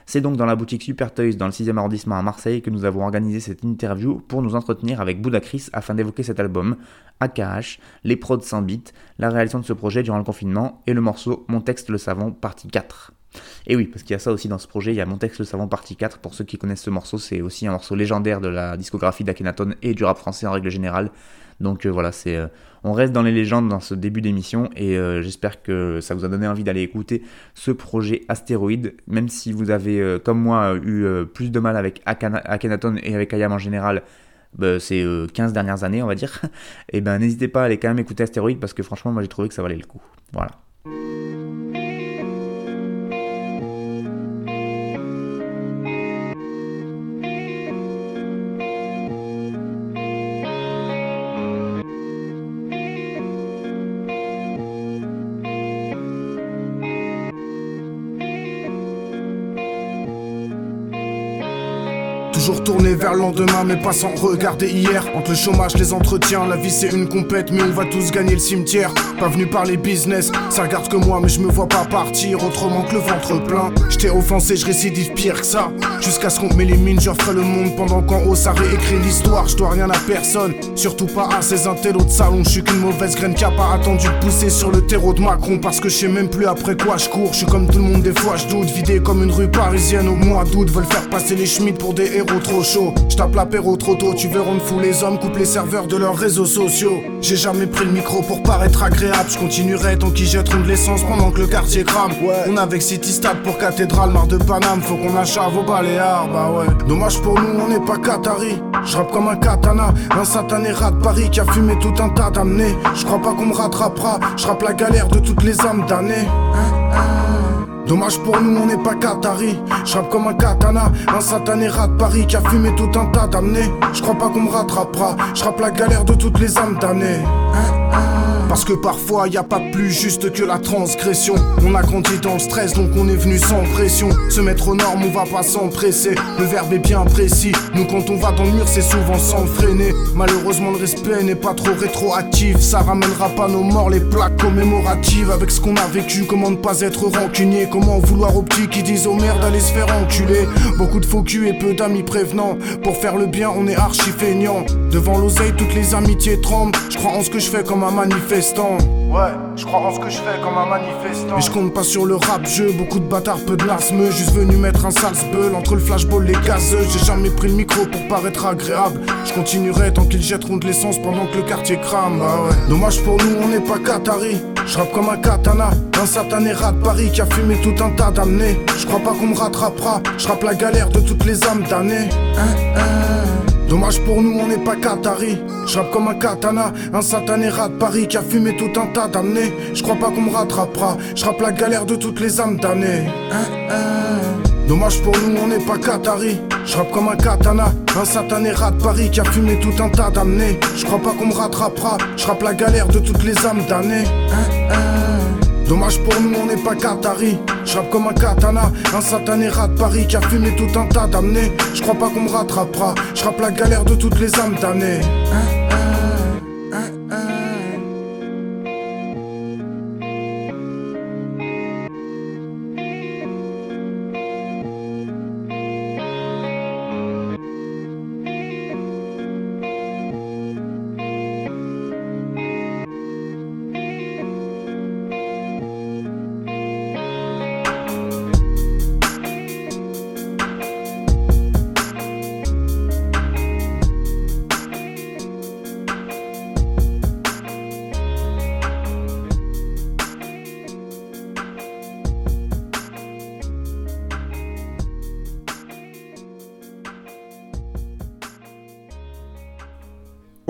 C'est donc dans la boutique Super Toys dans le 6e arrondissement à Marseille que nous avons organisé cette interview pour nous entretenir avec Buddha Chris afin d'évoquer cet album, AKH, les prods sans beat, la réalisation de ce projet durant le confinement et le morceau Mon texte le savon partie 4. Et oui, parce qu'il y a ça aussi dans ce projet, il y a Mon texte le savon partie 4. Pour ceux qui connaissent ce morceau, c'est aussi un morceau légendaire de la discographie d'Akhenaton et du rap français en règle générale. Donc euh, voilà, c'est, euh, on reste dans les légendes dans ce début d'émission et euh, j'espère que ça vous a donné envie d'aller écouter ce projet Astéroïde, même si vous avez, euh, comme moi, eu euh, plus de mal avec Akhenaton et avec Ayam en général bah, ces euh, 15 dernières années, on va dire, et ben n'hésitez pas à aller quand même écouter Astéroïde parce que franchement, moi j'ai trouvé que ça valait le coup. Voilà. Toujours tourné vers le lendemain, mais pas sans regarder hier. Entre le chômage, les entretiens, la vie c'est une compète, mais on va tous gagner le cimetière. Pas venu par les business, ça regarde que moi, mais je me vois pas partir autrement que le ventre plein. J't'ai offensé, je récidive pire que ça. Jusqu'à ce qu'on m'élimine, je referai le monde pendant qu'en haut ça réécrit l'histoire. Je dois rien à personne, surtout pas à ces intellos de salon. Je suis qu'une mauvaise graine qui a pas attendu de pousser sur le terreau de Macron. Parce que je sais même plus après quoi je cours. Suis comme tout le monde, des fois je doute. Vidé comme une rue parisienne au mois d'août. Veulent faire passer les schmitt pour des héros trop chauds. Je tape l'apéro trop tôt, tu verras, on fout les hommes, coupe les serveurs de leurs réseaux sociaux. J'ai jamais pris le micro pour paraître agréable. Je continuerai tant qu'ils jetteront de l'essence pendant que le quartier crame. On avec City Stade pour cathédrale, marre de Paname. Faut qu'on achave au Baléares, bah ouais. Dommage pour nous, on n'est pas Qatari. Je rappe comme un katana, un satané rat de Paris qui a fumé tout un tas d'amenés. Je crois pas qu'on me rattrapera, je rappe la galère de toutes les âmes damnées. Dommage pour nous, on n'est pas Qatari. Je rappe comme un katana, un satané rat de Paris qui a fumé tout un tas d'amenés. Je crois pas qu'on me rattrapera, je rappe la galère de toutes les âmes damnées. Parce que parfois y a pas plus juste que la transgression. On a grandi dans le stress donc on est venu sans pression. Se mettre aux normes, on va pas s'empresser. Le verbe est bien précis. Nous quand on va dans le mur, c'est souvent sans freiner. Malheureusement le respect n'est pas trop rétroactif. Ça ramènera pas nos morts, les plaques commémoratives. Avec ce qu'on a vécu, comment ne pas être rancunier? Comment vouloir aux petits qui disent aux mères d'aller se faire enculer? Beaucoup de faux culs et peu d'amis prévenants. Pour faire le bien, on est archi feignant. Devant l'oseille, toutes les amitiés tremblent. Je crois en ce que je fais comme un manifestant. Ouais, je crois en ce que je fais comme un manifestant. Et je compte pas sur le rap jeu, beaucoup de bâtards, peu de lasmeux. Juste venu mettre un sale bull entre le flashball, les gazeux. J'ai jamais pris le micro pour paraître agréable. Je continuerai tant qu'ils jetteront de l'essence pendant que le quartier crame. Bah ouais. Dommage pour nous, on n'est pas Qatari. Je comme un katana, un satané rat de Paris qui a fumé tout un tas d'amenés. Je crois pas qu'on me rattrapera, je la galère de toutes les âmes damnées. Hein, hein. Dommage pour nous, on n'est pas Qatari. Je comme un katana, un satané rat de Paris qui a fumé tout un tas d'amenés. Je crois pas qu'on me rattrapera, je la galère de toutes les âmes damnées. Hein, Dommage pour nous, on n'est pas Qatari. Je comme un katana, un satané rat de Paris qui a fumé tout un tas d'amenés. Je crois pas qu'on me rattrapera, je la galère de toutes les âmes damnées. Dommage pour nous, on n'est pas Qatari. Je comme un katana, un satané rat de Paris qui a fumé tout un tas d'amenés. Je crois pas qu'on me rattrapera. Je la galère de toutes les âmes damnées.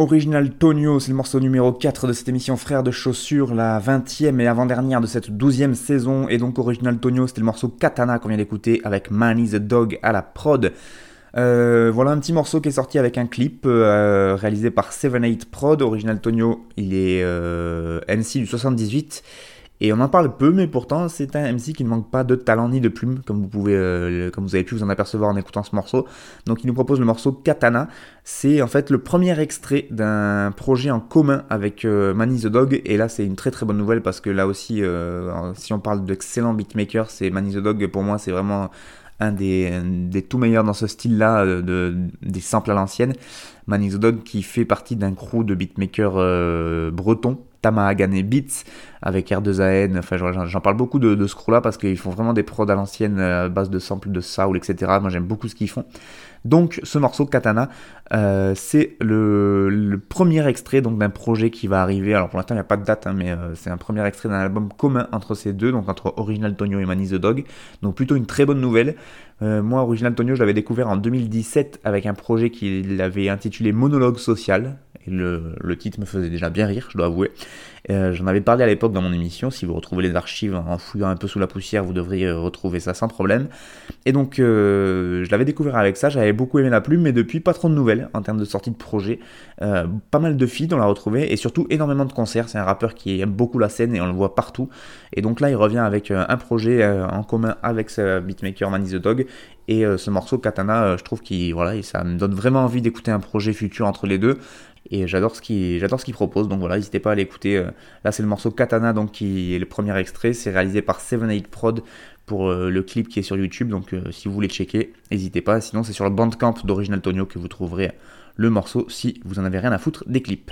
Original Tonio, c'est le morceau numéro 4 de cette émission Frères de Chaussures, la 20e et avant-dernière de cette 12e saison. Et donc Original Tonio, c'était le morceau Katana qu'on vient d'écouter avec Manny the Dog à la prod. Euh, voilà un petit morceau qui est sorti avec un clip euh, réalisé par 7-8 Prod. Original Tonio, il est euh, MC du 78 et on en parle peu, mais pourtant c'est un MC qui ne manque pas de talent ni de plume, comme vous pouvez, euh, comme vous avez pu vous en apercevoir en écoutant ce morceau. Donc il nous propose le morceau Katana. C'est en fait le premier extrait d'un projet en commun avec euh, Manny the Dog. Et là c'est une très très bonne nouvelle parce que là aussi, euh, si on parle d'excellents beatmakers, c'est Manny the Dog. Pour moi c'est vraiment un des, des, tout meilleurs dans ce style-là, de, des samples à l'ancienne. Manny the Dog qui fait partie d'un crew de beatmakers bretons Tamahagane Beats avec R2AN. Enfin, j'en parle beaucoup de, ce crew-là parce qu'ils font vraiment des prods à l'ancienne euh, base de samples de soul, etc. Moi, j'aime beaucoup ce qu'ils font. Donc, ce morceau Katana, euh, c'est le, premier extrait donc d'un projet qui va arriver. Alors, pour l'instant, il n'y a pas de date, hein, mais euh, c'est un premier extrait d'un album commun entre ces deux, donc entre Original Tonio et Manny the Dog. Donc, plutôt une très bonne nouvelle. Moi, Original Tonio, je l'avais découvert en 2017 avec un projet qu'il avait intitulé Monologue social le, titre me faisait déjà bien rire, je dois avouer. Euh, j'en avais parlé à l'époque dans mon émission, si vous retrouvez les archives en fouillant un peu sous la poussière, vous devriez retrouver ça sans problème. Et donc euh, je l'avais découvert avec ça, j'avais beaucoup aimé la plume, mais depuis pas trop de nouvelles en termes de sortie de projet. Euh, pas mal de feats, on l'a retrouvé, et surtout énormément de concerts. C'est un rappeur qui aime beaucoup la scène et on le voit partout. Et donc là il revient avec un projet en commun avec ce beatmaker Manny the Dog. Et ce morceau Katana, je trouve qu'il voilà, ça me donne vraiment envie d'écouter un projet futur entre les deux. Et j'adore ce qu'il propose. Donc voilà, n'hésitez pas à l'écouter. Euh, là, c'est le morceau Katana, donc qui est le premier extrait. C'est réalisé par 78 Prod pour euh, le clip qui est sur YouTube. Donc euh, si vous voulez checker, n'hésitez pas. Sinon, c'est sur le Bandcamp d'Original Tonio que vous trouverez le morceau si vous en avez rien à foutre des clips.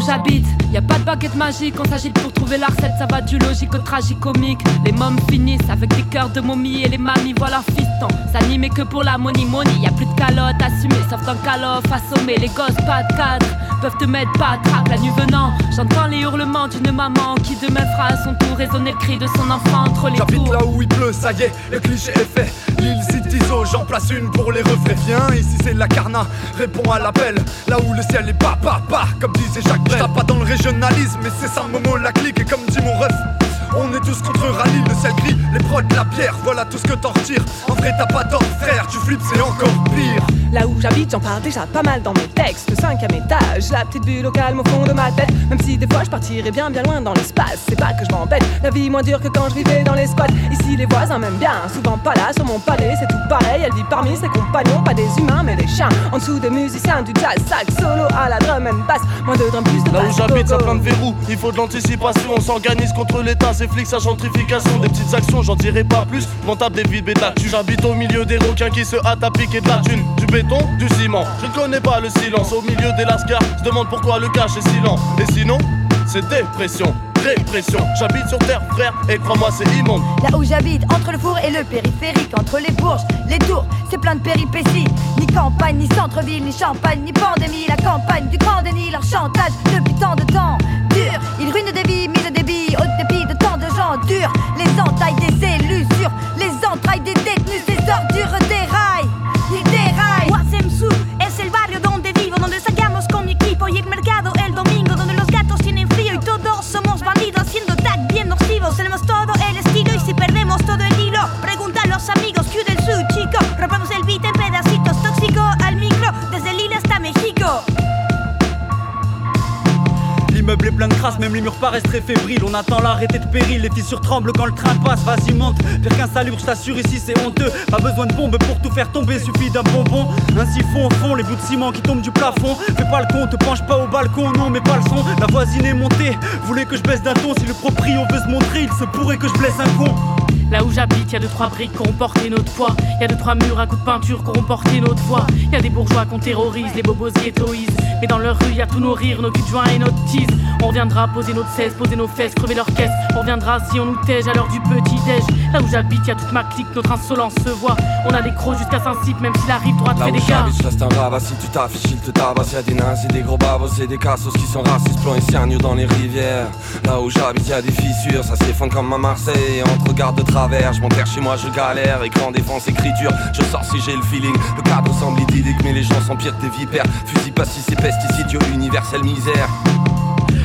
Où j'habite, y a pas de baguette magique, on s'agite pour trouver la recette, ça va du logique au tragicomique. Les mômes finissent avec des cœurs de momies et les mamies voient leur fiston. S'animer que pour la money money, y a plus de calotte assumée, sauf un calof assommé. Les gosses pas de cadre, peuvent te mettre pas trappe la nuit venant. J'entends les hurlements d'une maman qui demain fera à son tour résonner le cri de son enfant entre les J'habite là où il pleut, ça y est, le cliché est fait. L'île Citizo, j'en place une pour les reflets. Viens, ici c'est la carna, réponds à l'appel. Là où le ciel est pas, pas, pas, comme disait Jacques Brel. pas dans le régionalisme, mais c'est ça Momo la clique. Et comme dit mon ref, on est tous contre Rallye, le ciel gris, les prods, la bière, voilà tout ce que t'en retires. En vrai, t'as pas tort, frère, tu flippes, c'est encore pire. Là où j'habite, j'en parle déjà pas mal dans mes textes. Le cinquième étage, la petite bulle au calme au fond de ma tête. Même si des fois je partirais bien bien loin dans l'espace, c'est pas que je m'embête. La vie moins dure que quand je vivais dans les squats. Ici, les voisins m'aiment bien, souvent pas là sur mon palais, c'est tout pareil. Elle vit parmi ses compagnons, pas des humains mais des chiens. En dessous des musiciens, du jazz, sax, solo à la drum and bass. Moins de drum, plus de Là où j'habite, ça plein de verrous. Il faut de l'anticipation, on s'organise contre l'État, c'est flics, sa gentrification. Des petites actions, j'en dirai pas plus. Mon table des vides, tu J'habite au milieu des requins qui se hâtent à piquer de la thune. Du béton, du ciment. Je ne connais pas le silence au milieu des lascars. Je demande pourquoi le cache est silent. Et sinon, c'est dépression. répression. J'habite sur terre, frère, et crois-moi, c'est immonde. Là où j'habite, entre le four et le périphérique, entre les bourges, les tours, c'est plein de péripéties. Ni campagne, ni centre-ville, ni champagne, ni pandémie. La campagne du grand déni, leur chantage depuis tant de temps. Dur, ils ruinent des Les entailles des élus sur les entrailles des détenus, ces ordures paraissent très. On attend l'arrêté de péril, les fissures tremblent quand le train passe. Vas-y, monte, pire qu'un salut, je t'assure, ici c'est honteux. Pas besoin de bombe pour tout faire tomber, suffit d'un bonbon. Un siphon au fond, les bouts de ciment qui tombent du plafond. Fais pas le con, te penche pas au balcon, non, mais pas le son. La voisine est montée, voulait que je baisse d'un ton. Si le proprio veut se montrer, il se pourrait que je blesse un con. Là où j'habite, y a deux trois briques qui ont porté notre poids. Y a deux trois murs à coups de peinture qui ont porté notre voix. Y a des bourgeois qu'on terrorise, les bobos ghettoisent. Mais dans leur rue, y a tous nos rires, nos culs de et notre tease. On reviendra poser notre cesse, poser nos fesses, crever leur caisse. On reviendra si on nous tège à l'heure du petit déj. Là où j'habite, y a toute ma clique, notre insolence se voit. On a des crocs jusqu'à Saint-Cyp, même si la rive droite Là fait des gars. j'habite, je reste un rabat. Si tu t'affiches, il te tabasse. Y'a des nazis, des gros babos et des cassos qui sont racistes, plans et cyanure dans les rivières. Là où j'habite, y'a des fissures, ça s'effondre comme à Marseille. Et on te regarde de travers, je m'enterre chez moi, je galère. Écran, défense, écriture, je sors si j'ai le feeling. Le cadre semble idyllique, mais les gens sont pires que des vipères. Fusil, pastis et pesticides, yo, universelle misère.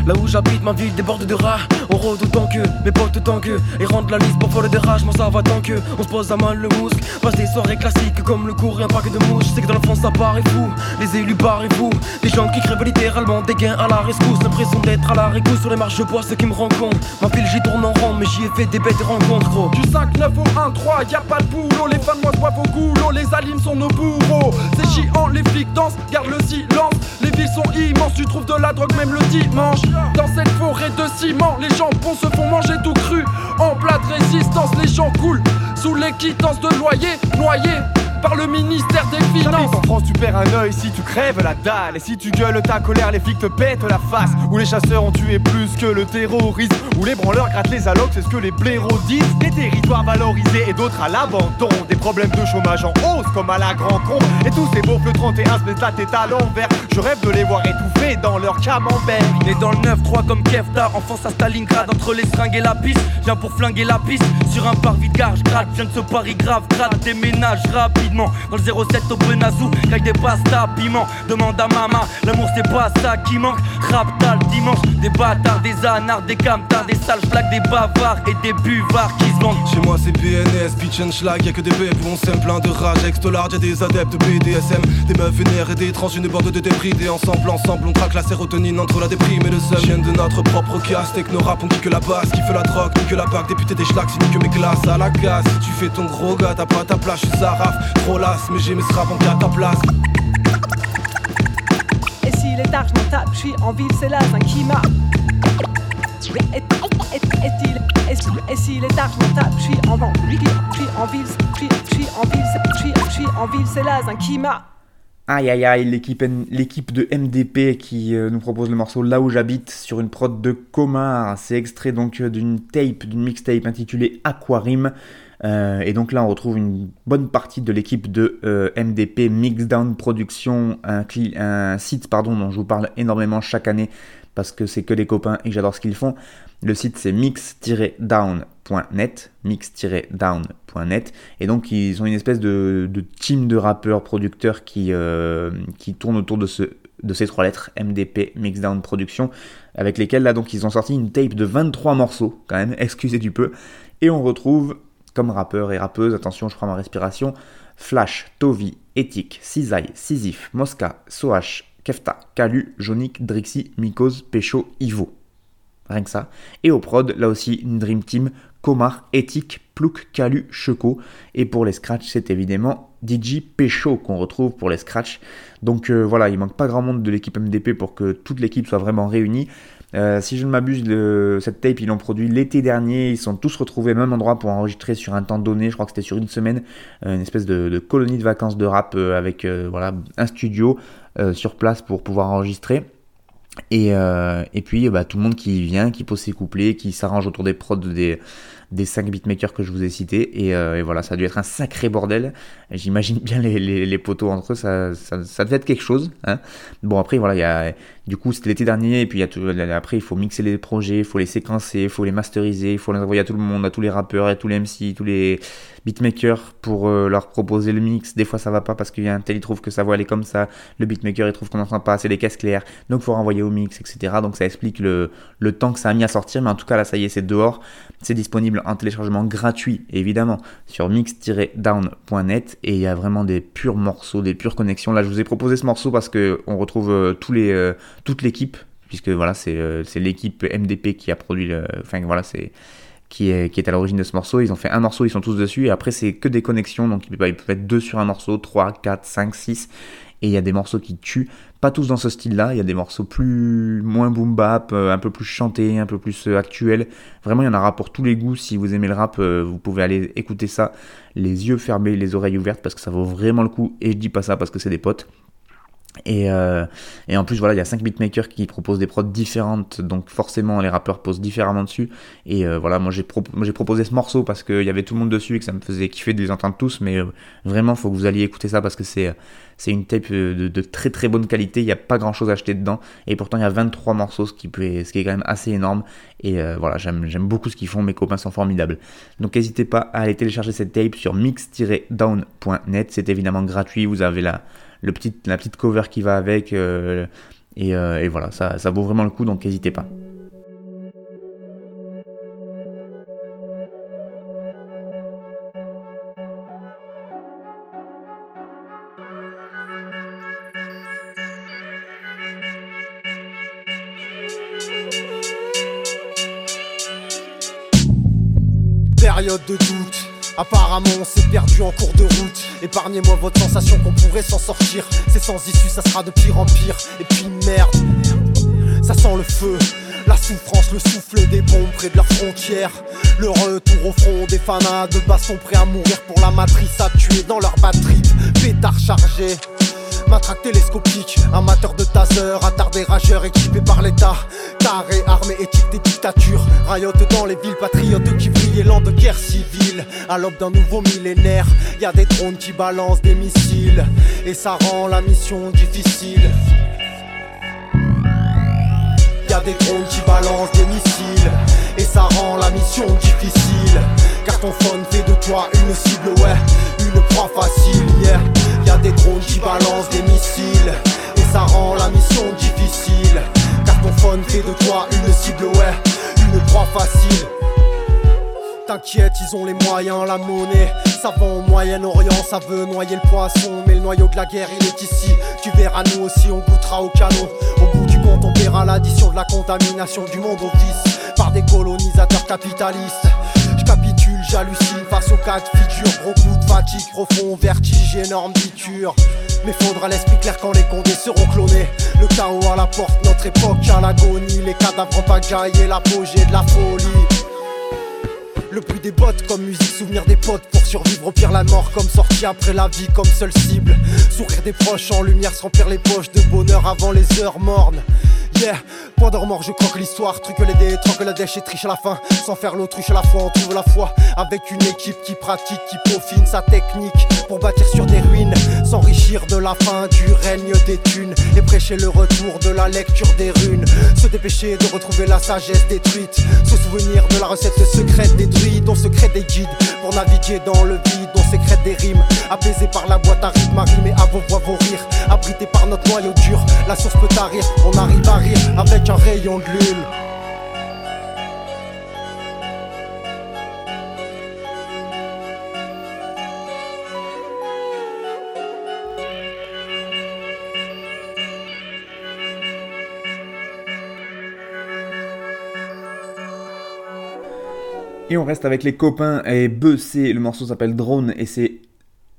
Là où j'habite, ma ville déborde de rats. On rôde autant que mes potes autant que. Et rendent la liste pour voler des rages, moi ça va tant que. On se pose à mal le mousque. Passe des soirées classiques comme le cours et un paquet de mouches. Je sais que dans la France ça paraît fou. Les élus barrez-vous. Des gens qui crèvent littéralement des gains à la rescousse. L'impression d'être à la récousse sur les marches, je bois ce qui me rend compte. Ma file j'y tourne en rond, mais j'y ai fait des bêtes rencontres, gros. Du 5, 9 au 1, 3, y a pas de boulot. Les fans, moi, boivent au goulot. Les alimes sont nos bourreaux. C'est chiant, les flics dansent, garde le silence. Les villes sont immenses, tu trouves de la drogue même le dimanche. Dans cette forêt de ciment, les jambons se font manger tout cru. En plat de résistance, les gens coulent. Sous les quittances de loyer, noyés par le ministère des Finances. en France, tu perds un œil si tu crèves la dalle. Et si tu gueules ta colère, les flics te pètent la face. Où les chasseurs ont tué plus que le terrorisme. Où les branleurs grattent les allocs, c'est ce que les blaireaux disent. Des territoires valorisés et d'autres à l'abandon. Des problèmes de chômage en hausse, comme à la Grand Con. Et tous ces beaufs le 31 se mettent la tête à l'envers. Je rêve de les voir étouffés dans leur camembert. Né dans le 9-3 comme Kevdar, enfance à Stalingrad entre les seringues et la piste. Viens pour flinguer la piste sur un parvis de gare, j'gratte, viens de ce Paris grave, grade, déménage Dans le 07 au Benazou, avec des pastas piment. Demande à maman, l'amour c'est pas ça qui manque. Raptal dimanche, des bâtards, des anards, des camtards, des sales flaques, des bavards et des buvards qui se vendent. Chez moi c'est PNS, pitch and schlag, y'a que des bébés, on s'aime plein de rage, extolard, y'a des adeptes de BDSM, des meufs vénères et des trans, une bande de débris, et ensemble, ensemble, on traque la sérotonine entre la déprime et le seum. Viennent de notre propre casse, techno rap, on dit que la basse, qui fait la drogue, ni que la bague, député des schlags, ni que mes classes à la casse. Tu fais ton gros gars, t'as pas ta place, je suis Las, mais j'ai mes straps en à ta place. Et s'il est tard, je m'en tape, je suis en ville, c'est là un qui m'a. Et, et, et, et, et, et s'il est tard, je m'en tape, je suis en vent, je suis en ville, je suis, je suis en ville, c'est- je suis, je suis en ville, c'est là un qui m'a. Aïe aïe aïe, l'équipe, l'équipe de MDP qui euh, nous propose le morceau Là où j'habite sur une prod de Comar. C'est extrait donc euh, d'une tape, d'une mixtape intitulée Aquarim. Euh, et donc là on retrouve une bonne partie de l'équipe de euh, MDP Mixdown Production, un, site pardon, dont je vous parle énormément chaque année parce que c'est que des copains et que j'adore ce qu'ils font. Le site c'est mix-down.net, mix-down.net, et donc ils ont une espèce de, team de rappeurs, producteurs qui, euh, qui tournent autour de, de ces trois lettres, MDP Mixdown Production, avec lesquels là donc ils ont sorti une tape de 23 morceaux, quand même, excusez du peu, et on retrouve comme rappeurs et rappeuses, attention je prends ma respiration, Flash, Tovi, Ethic, Cisaille, Sisyphe, Mosca, Soach, Kefta, Kalu, Jonik, Drixi, Mikos, Pécho, Ivo. Rien que ça. Et au prod, là aussi, une Dream Team, Komar, Ethic, Plouk, Kalu, Checo. Et pour les scratchs, c'est évidemment DJ Pécho qu'on retrouve pour les scratchs. Donc euh, voilà, il manque pas grand monde de l'équipe MDP pour que toute l'équipe soit vraiment réunie. Euh, si je ne m'abuse, cette tape, ils l'ont produit l'été dernier. Ils sont tous retrouvés au même endroit pour enregistrer sur un temps donné. Je crois que c'était sur une semaine. Euh, une espèce de, colonie de vacances de rap euh, avec voilà, un studio sur place pour pouvoir enregistrer. Et, et puis bah, tout le monde qui vient, qui pose ses couplets, qui s'arrange autour des prods des, des 5 beatmakers que je vous ai cités. Et, voilà, ça a dû être un sacré bordel. J'imagine bien les, poteaux entre eux, ça, ça, ça, devait être quelque chose. Hein. Bon, après, voilà, il y a, du coup, c'était l'été dernier, et puis après, il faut mixer les projets, il faut les séquencer, il faut les masteriser, il faut les envoyer à tout le monde, à tous les rappeurs, à tous les MC, tous les beatmakers pour euh, leur proposer le mix. Des fois, ça va pas parce qu'il y a un tel, il trouve que voix elle est comme ça, le beatmaker il trouve qu'on n'entend pas assez les caisses claires, donc il faut renvoyer au mix, etc. Donc ça explique le, temps que ça a mis à sortir, mais en tout cas, là, ça y est, c'est dehors. C'est disponible en téléchargement gratuit, évidemment, sur mix-down.net, et il y a vraiment des purs morceaux, des pures connexions. Là, je vous ai proposé ce morceau parce que on retrouve euh, tous les euh, toute l'équipe, puisque voilà, c'est l'équipe MDP qui a produit, le, enfin voilà, c'est qui est, à l'origine de ce morceau. Ils ont fait un morceau, ils sont tous dessus, et après c'est que des connexions, donc ils peuvent être deux sur un morceau, 3, 4, 5, 6, et il y a des morceaux qui tuent, pas tous dans ce style-là, il y a des morceaux plus, moins boom bap, euh, un peu plus chantés, un peu plus euh, actuels. Vraiment, il y en aura pour tous les goûts. Si vous aimez le rap, vous pouvez aller écouter ça, les yeux fermés, les oreilles ouvertes, parce que ça vaut vraiment le coup, et je dis pas ça parce que c'est des potes. Et, euh, et, en plus, voilà, il y a 5 beatmakers qui proposent des prods différentes, donc forcément les rappeurs posent différemment dessus. Et euh, voilà, moi j'ai proposé ce morceau parce qu'il y avait tout le monde dessus et que ça me faisait kiffer de les entendre tous, mais euh, vraiment, faut que vous alliez écouter ça parce que c'est une tape de, de, très très bonne qualité, il n'y a pas grand chose à acheter dedans, et pourtant il y a 23 morceaux, ce qui, ce qui est quand même assez énorme. Et voilà, j'aime beaucoup ce qu'ils font, mes copains sont formidables. Donc n'hésitez pas à aller télécharger cette tape sur mix-down.net, c'est évidemment gratuit, vous avez la le petit, la petite cover qui va avec. Euh, euh, et, voilà, ça, ça vaut vraiment le coup, donc n'hésitez pas. Apparemment on s'est perdu en cours de route Épargnez-moi votre sensation qu'on pourrait s'en sortir C'est sans issue, ça sera de pire en pire Et puis merde, ça sent le feu la souffrance, le souffle des bombes près de leurs frontières. Le retour au front des fanas de baston prêts à mourir pour la matrice à tuer dans leur batterie. Pétard chargé. Matraque télescopique, amateur de taser, attardé rageur équipé par l'État. Taré, armée, éthique des dictatures. Rayote dans les villes, patriotes qui brillent, élan de guerre civile. À l'aube d'un nouveau millénaire, y a des drones qui balancent des missiles. Et ça rend la mission difficile. Y a des drones qui balancent des missiles. Et ça rend la mission difficile. Car ton phone fait de toi une cible, ouais, proie facile, yeah. Y a des drones qui balancent des missiles Et ça rend la mission difficile Car ton phone fait de toi une cible, ouais Une proie facile T'inquiète, ils ont les moyens, la monnaie. Ça va au Moyen-Orient, ça veut noyer le poisson. Mais le noyau de la guerre, il est ici. Tu verras, nous aussi, on goûtera au canon. Au bout du compte, on paiera l'addition de la contamination du monde au vice. Par des colonisateurs capitalistes. J'hallucine face aux cas de figure. Gros coup de fatigue, profond, vertige, énorme biture. Mais faudra l'esprit clair quand les condés seront clonés. Le chaos à la porte, notre époque à l'agonie. Les cadavres en pagaille et l'apogée de la folie. Le bruit des bottes comme musique, souvenir des potes pour survivre au pire la mort comme sortie après la vie comme seule cible. Sourire des proches en lumière, se remplir les poches de bonheur avant les heures mornes. Yeah, point remords, je croque l'histoire, truc les dés, que la dèche et triche à la fin. Sans faire l'autruche à la fois, on trouve la foi. Avec une équipe qui pratique, qui peaufine sa technique pour bâtir sur des ruines. S'enrichir de la fin du règne des thunes et prêcher le retour de la lecture des runes. Se dépêcher de retrouver la sagesse détruite. Se souvenir de la recette secrète des on secret des guides pour naviguer dans le vide, on sécrète des rimes. Apaisé par la boîte à rythme, rimer à vos voix, vos rires. Abrité par notre noyau dur, la source peut tarir, on arrive à avec un rayon de lune. Et on reste avec les copains et B, le morceau s'appelle Drone et c'est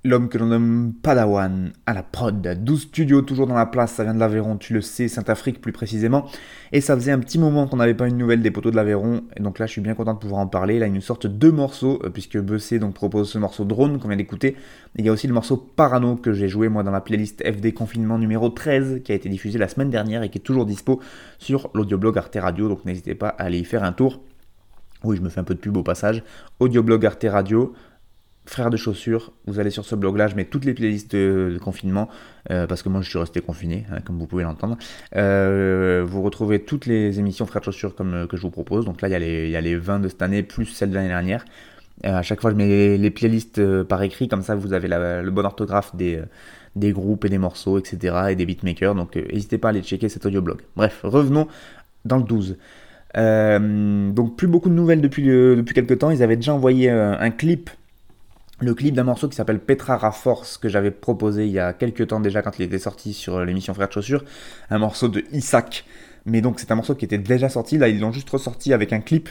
l'homme que l'on nomme Padawan à la prod. 12 studios toujours dans la place, ça vient de l'Aveyron, tu le sais, Saint-Afrique plus précisément. Et ça faisait un petit moment qu'on n'avait pas une nouvelle des poteaux de l'Aveyron. Donc là, je suis bien content de pouvoir en parler. Là, il nous sortent deux morceaux, euh, puisque Bessé donc propose ce morceau Drone qu'on vient d'écouter. Il y a aussi le morceau Parano que j'ai joué moi dans la playlist FD Confinement numéro 13 qui a été diffusé la semaine dernière et qui est toujours dispo sur l'audioblog Arte Radio. Donc n'hésitez pas à aller y faire un tour. Oui, je me fais un peu de pub au passage. Audioblog Arte Radio. Frère de chaussures, vous allez sur ce blog-là, je mets toutes les playlists de, confinement, euh, parce que moi je suis resté confiné, hein, comme vous pouvez l'entendre. Euh, vous retrouvez toutes les émissions Frère de chaussures comme, euh, que je vous propose. Donc là, il y, a les, y a les 20 de cette année, plus celles de l'année dernière. à chaque fois, je mets les, playlists par écrit, comme ça vous avez le bon orthographe des, des groupes et des morceaux, etc. et des beatmakers. Donc n'hésitez pas à aller checker cet audioblog. Bref, revenons dans le 12. Donc plus beaucoup de nouvelles depuis, quelques temps. Ils avaient déjà envoyé un clip le clip d'un morceau qui s'appelle Petra Force que j'avais proposé il y a quelques temps déjà quand il était sorti sur l'émission Frères de Chaussures, un morceau de Isaac. Mais donc c'est un morceau qui était déjà sorti, là ils l'ont juste ressorti avec un clip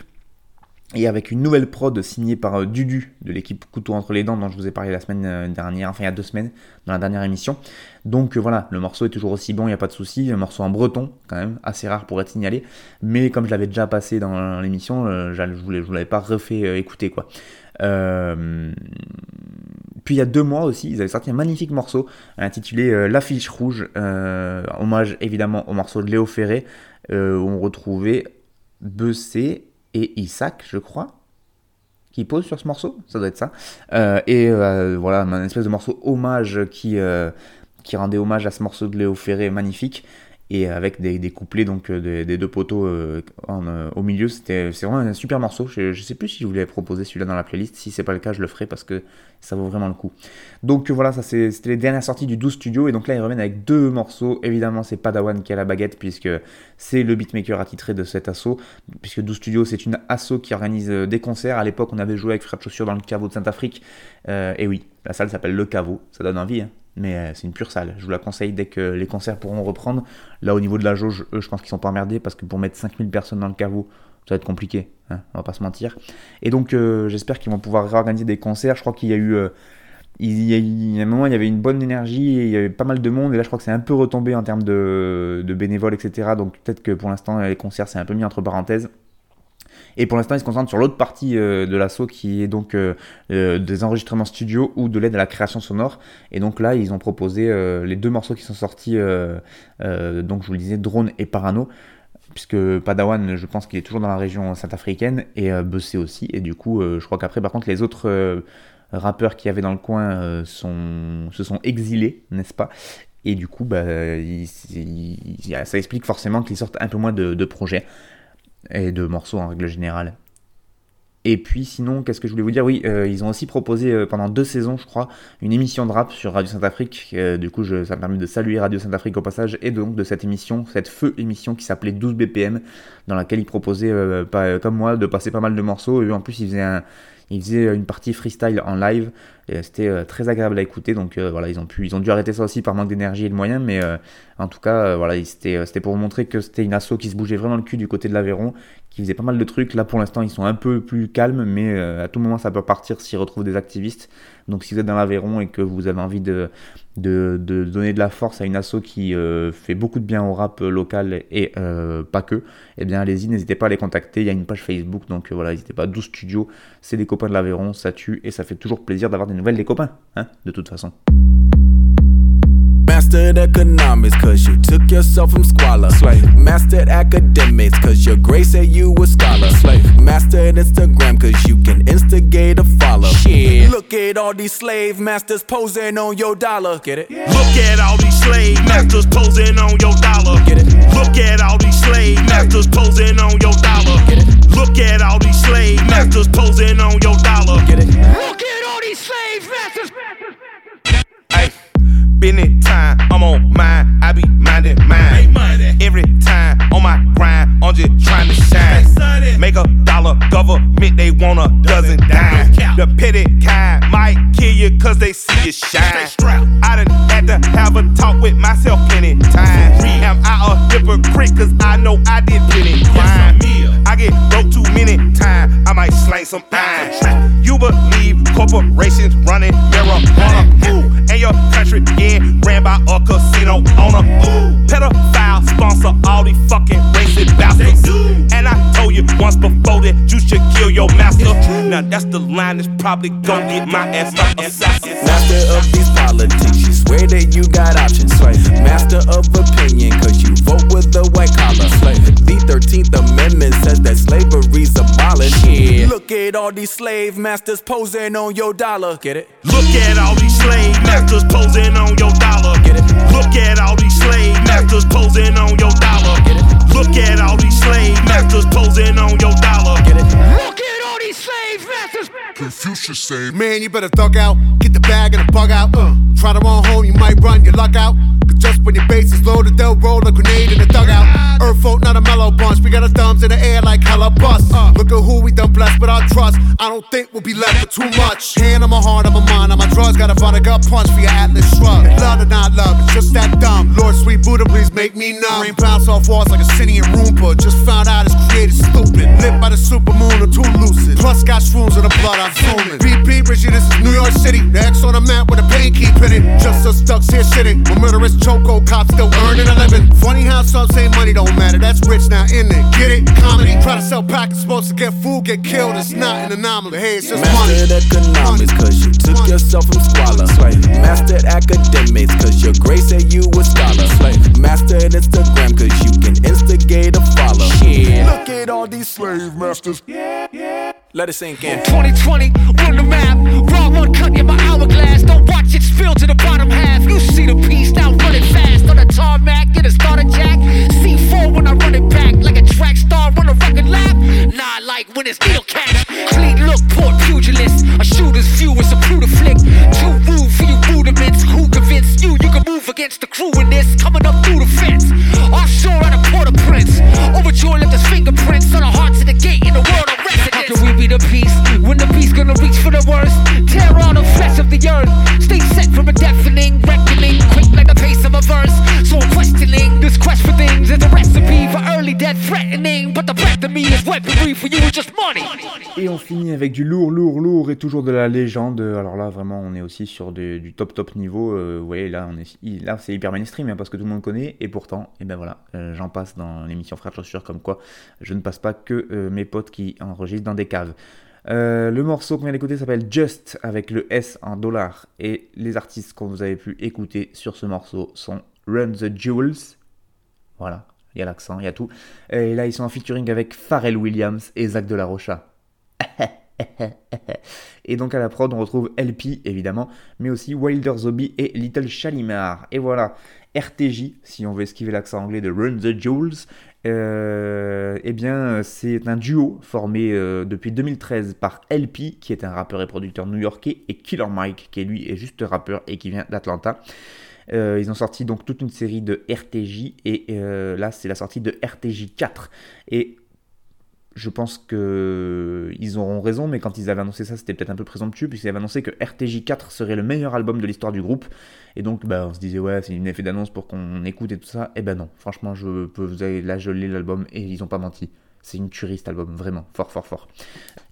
et avec une nouvelle prod signée par euh, Dudu de l'équipe Couteau entre les dents dont je vous ai parlé la semaine euh, dernière, enfin il y a deux semaines dans la dernière émission. Donc euh, voilà, le morceau est toujours aussi bon, il n'y a pas de souci. Un morceau en breton, quand même, assez rare pour être signalé. Mais comme je l'avais déjà passé dans l'émission, je ne vous l'avais pas refait écouter quoi. Puis il y a deux mois aussi, ils avaient sorti un magnifique morceau intitulé L'affiche rouge, hommage évidemment au morceau de Léo Ferré, où on retrouvait Bessé et Isaac, je crois, qui posent sur ce morceau, ça doit être ça. et voilà, un espèce de morceau hommage qui, qui rendait hommage à ce morceau de Léo Ferré magnifique et avec des, des couplets donc euh, des, deux poteaux euh, euh, au milieu c'était c'est vraiment un super morceau. Je, je sais plus si je voulais proposer celui-là dans la playlist. Si c'est pas le cas je le ferai parce que ça vaut vraiment le coup. Donc voilà ça c'était les dernières sorties du 12 studio. Et donc là ils reviennent avec deux morceaux. Évidemment c'est Padawan qui a la baguette puisque c'est le beatmaker attitré de cet assaut. Puisque 12 studio c'est une asso qui organise des concerts. À l'époque on avait joué avec Fred Chaussure dans le caveau de Saint-Afrique et oui la salle s'appelle le caveau. Ça donne envie hein mais euh, c'est une pure salle. Je vous la conseille dès que les concerts pourront reprendre. Là, au niveau de la jauge, eux, je pense qu'ils sont pas emmerdés parce que pour mettre 5000 personnes dans le caveau, ça va être compliqué, hein, on va pas se mentir. Et donc, euh, j'espère qu'ils vont pouvoir réorganiser des concerts. Je crois qu'il y a eu. Euh, il, y a, un moment, il y avait une bonne énergie et il y avait pas mal de monde. Et là, je crois que c'est un peu retombé en termes de, de bénévoles, etc. Donc, peut-être que pour l'instant, les concerts, c'est un peu mis entre parenthèses. Et pour l'instant, ils se concentrent sur l'autre partie euh, de l'assaut qui est donc euh, euh, des enregistrements studio ou de l'aide à la création sonore. Et donc là, ils ont proposé les deux morceaux qui sont sortis, donc je vous le disais, Drone et Parano. Puisque Padawan, je pense qu'il est toujours dans la région saint-africaine, et Bessé aussi, et du coup, je crois qu'après, par contre, les autres rappeurs qui y avait dans le coin se sont exilés, n'est-ce pas? Et du coup, bah, ça explique forcément qu'ils sortent un peu moins de projets et de morceaux en règle générale. Et puis sinon, qu'est-ce que je voulais vous dire? Oui, euh, ils ont aussi proposé euh, pendant deux saisons, je crois, une émission de rap sur Radio Saint-Afrique. Euh, du coup, je, ça me permet de saluer Radio Saint-Afrique au passage, et donc de cette émission, cette feu émission qui s'appelait 12 BPM, dans laquelle ils proposaient, pas, comme moi, de passer pas mal de morceaux. Et en plus, ils faisaient un, ils faisaient une partie freestyle en live et c'était euh, très agréable à écouter. Donc euh, voilà, ils ont pu, ils ont dû arrêter ça aussi par manque d'énergie et de moyens, mais euh, en tout cas, voilà, c'était, c'était pour montrer que c'était une asso qui se bougeait vraiment le cul du côté de l'Aveyron, qui faisait pas mal de trucs. Là, pour l'instant, ils sont un peu plus calmes, mais à tout moment, ça peut partir s'ils retrouvent des activistes. Donc si vous êtes dans l'Aveyron et que vous avez envie de, de, donner de la force à une asso qui fait beaucoup de bien au rap local et pas que, eh bien allez-y, n'hésitez pas à les contacter. Il y a une page Facebook, donc voilà, n'hésitez pas. 12 studios, c'est des copains de l'Aveyron, ça tue et ça fait toujours plaisir d'avoir des nouvelles des copains, hein, de toute façon. Mastered economics, cause you took yourself from squalor. Slave. Mastered academics, cause your grace said you a scholar. Slave. Mastered Instagram, cause you can instigate a follow. Shit. Look at all these slave masters posing on your dollar. Get it? Yeah. Look at all these slave masters posing on your dollar. Get it? Look at all these slave masters posing on your dollar. Get it? Look at all these slave masters posing on your dollar. Get it? Look at all these slave masters. It time, I'm on mine, I be minding mine. Every time on my grind, I'm just trying to shine. Make a dollar, government, they want a dozen dime. The petty kind might kill you cause they see you shine. I done had to have a talk with myself plenty times. Am I a hypocrite cause I know I did plenty crime? I get broke too many times, I might slang some iron. You believe corporations running marijuana. Ooh, and your country getting ran by a casino owner. Ooh, pedophile sponsor all these fucking racist bastards. And I told you once before that you should kill your master. Now that's the line that's probably gonna get my ass up assassin. Master of these politics, you swear that you got options. Slave masters posing on your dollar. Get it? Look at all these slave masters posing on your dollar. Get it? Look at all these slave masters posing on your dollar. Get it? Look at all these slave masters posing on your dollar. Get it? Look at all these slave masters. Confucius say, Man, you better thug out, get the bag and the bug out. Uh, try to run home, you might run your luck out. Cause just when your base is loaded, they'll roll a grenade in the dugout. Earth folk, not a mellow bunch. We got our thumbs in the air like hella bust. Uh, look at who we done blessed with our trust. I don't think we'll be left with too much. Hand on my heart, on my mind, on my drugs. Got a vodka punch for your Atlas shrug. Love or not love, it's just that dumb. Lord, sweet Buddha, please make me numb. Rain bounce off walls like a city in Roomba. Just found out it's created stupid. Lit by the super supermoon or too lucid. Plus got shrooms in the blood, I'm zooming. BP, Richie, this is New York City. The X on the map with a pain keep hitting. Just us ducks here shitting. With murderous choco cops still earning a living. Funny how some say money don't matter. That's rich now, in it? Get it? Comedy. Try to sell packets, supposed to get food, get killed. It's not an anomaly. Hey, it's just money. Economics, cause you took yourself from squalor. Mastered academics, cause your grade said you a scholar. Mastered Instagram, cause you can instigate a follow. Yeah. Look at all these slave masters. Let it sink in. 2020, run the map. Wrong one cut in my hourglass. Don't watch it spill to the bottom half. You see the piece now running fast on the tarmac. Get a starter jack. C4 when I run it back. Like a track star on a record lap. Nah, like when it's needle catch. Clean look, port pugilist. A shooter's view is a brutal flick. Too rude for you rudiments. Who convinced you you can move against the crew in this? Coming up through the fence. Offshore finit avec du lourd, lourd, lourd et toujours de la légende. Alors là, vraiment, on est aussi sur du, top, top niveau. Euh, vous voyez, là, c'est hyper mainstream hein, parce que tout le monde connaît. Et pourtant, et ben voilà, euh, j'en passe dans l'émission Frères Chaussures comme quoi je ne passe pas que euh, mes potes qui enregistrent dans des caves. Euh, le morceau qu'on vient d'écouter s'appelle Just avec le S en dollars. Et les artistes qu'on vous avez pu écouter sur ce morceau sont Run the Jewels. Voilà, il y a l'accent, il y a tout. Et là, ils sont en featuring avec Pharrell Williams et Zach de la Rocha. et donc à la prod, on retrouve LP évidemment, mais aussi Wilder Zombie et Little Shalimar. Et voilà, RTJ, si on veut esquiver l'accent anglais de Run the Jewels, euh, eh bien, c'est un duo formé euh, depuis 2013 par LP, qui est un rappeur et producteur new-yorkais, et Killer Mike, qui lui est juste rappeur et qui vient d'Atlanta. Euh, ils ont sorti donc toute une série de RTJ, et là, c'est la sortie de RTJ 4. Et je pense que ils auront raison, mais quand ils avaient annoncé ça, c'était peut-être un peu présomptueux, puisqu'ils avaient annoncé que RTJ 4 serait le meilleur album de l'histoire du groupe. Et donc, bah, on se disait, ouais, c'est une effet d'annonce pour qu'on écoute et tout ça. Et ben non, franchement, je peux vous avez, là, je lis l'album et ils ont pas menti. C'est une tuerie cet album, vraiment, fort, fort, fort.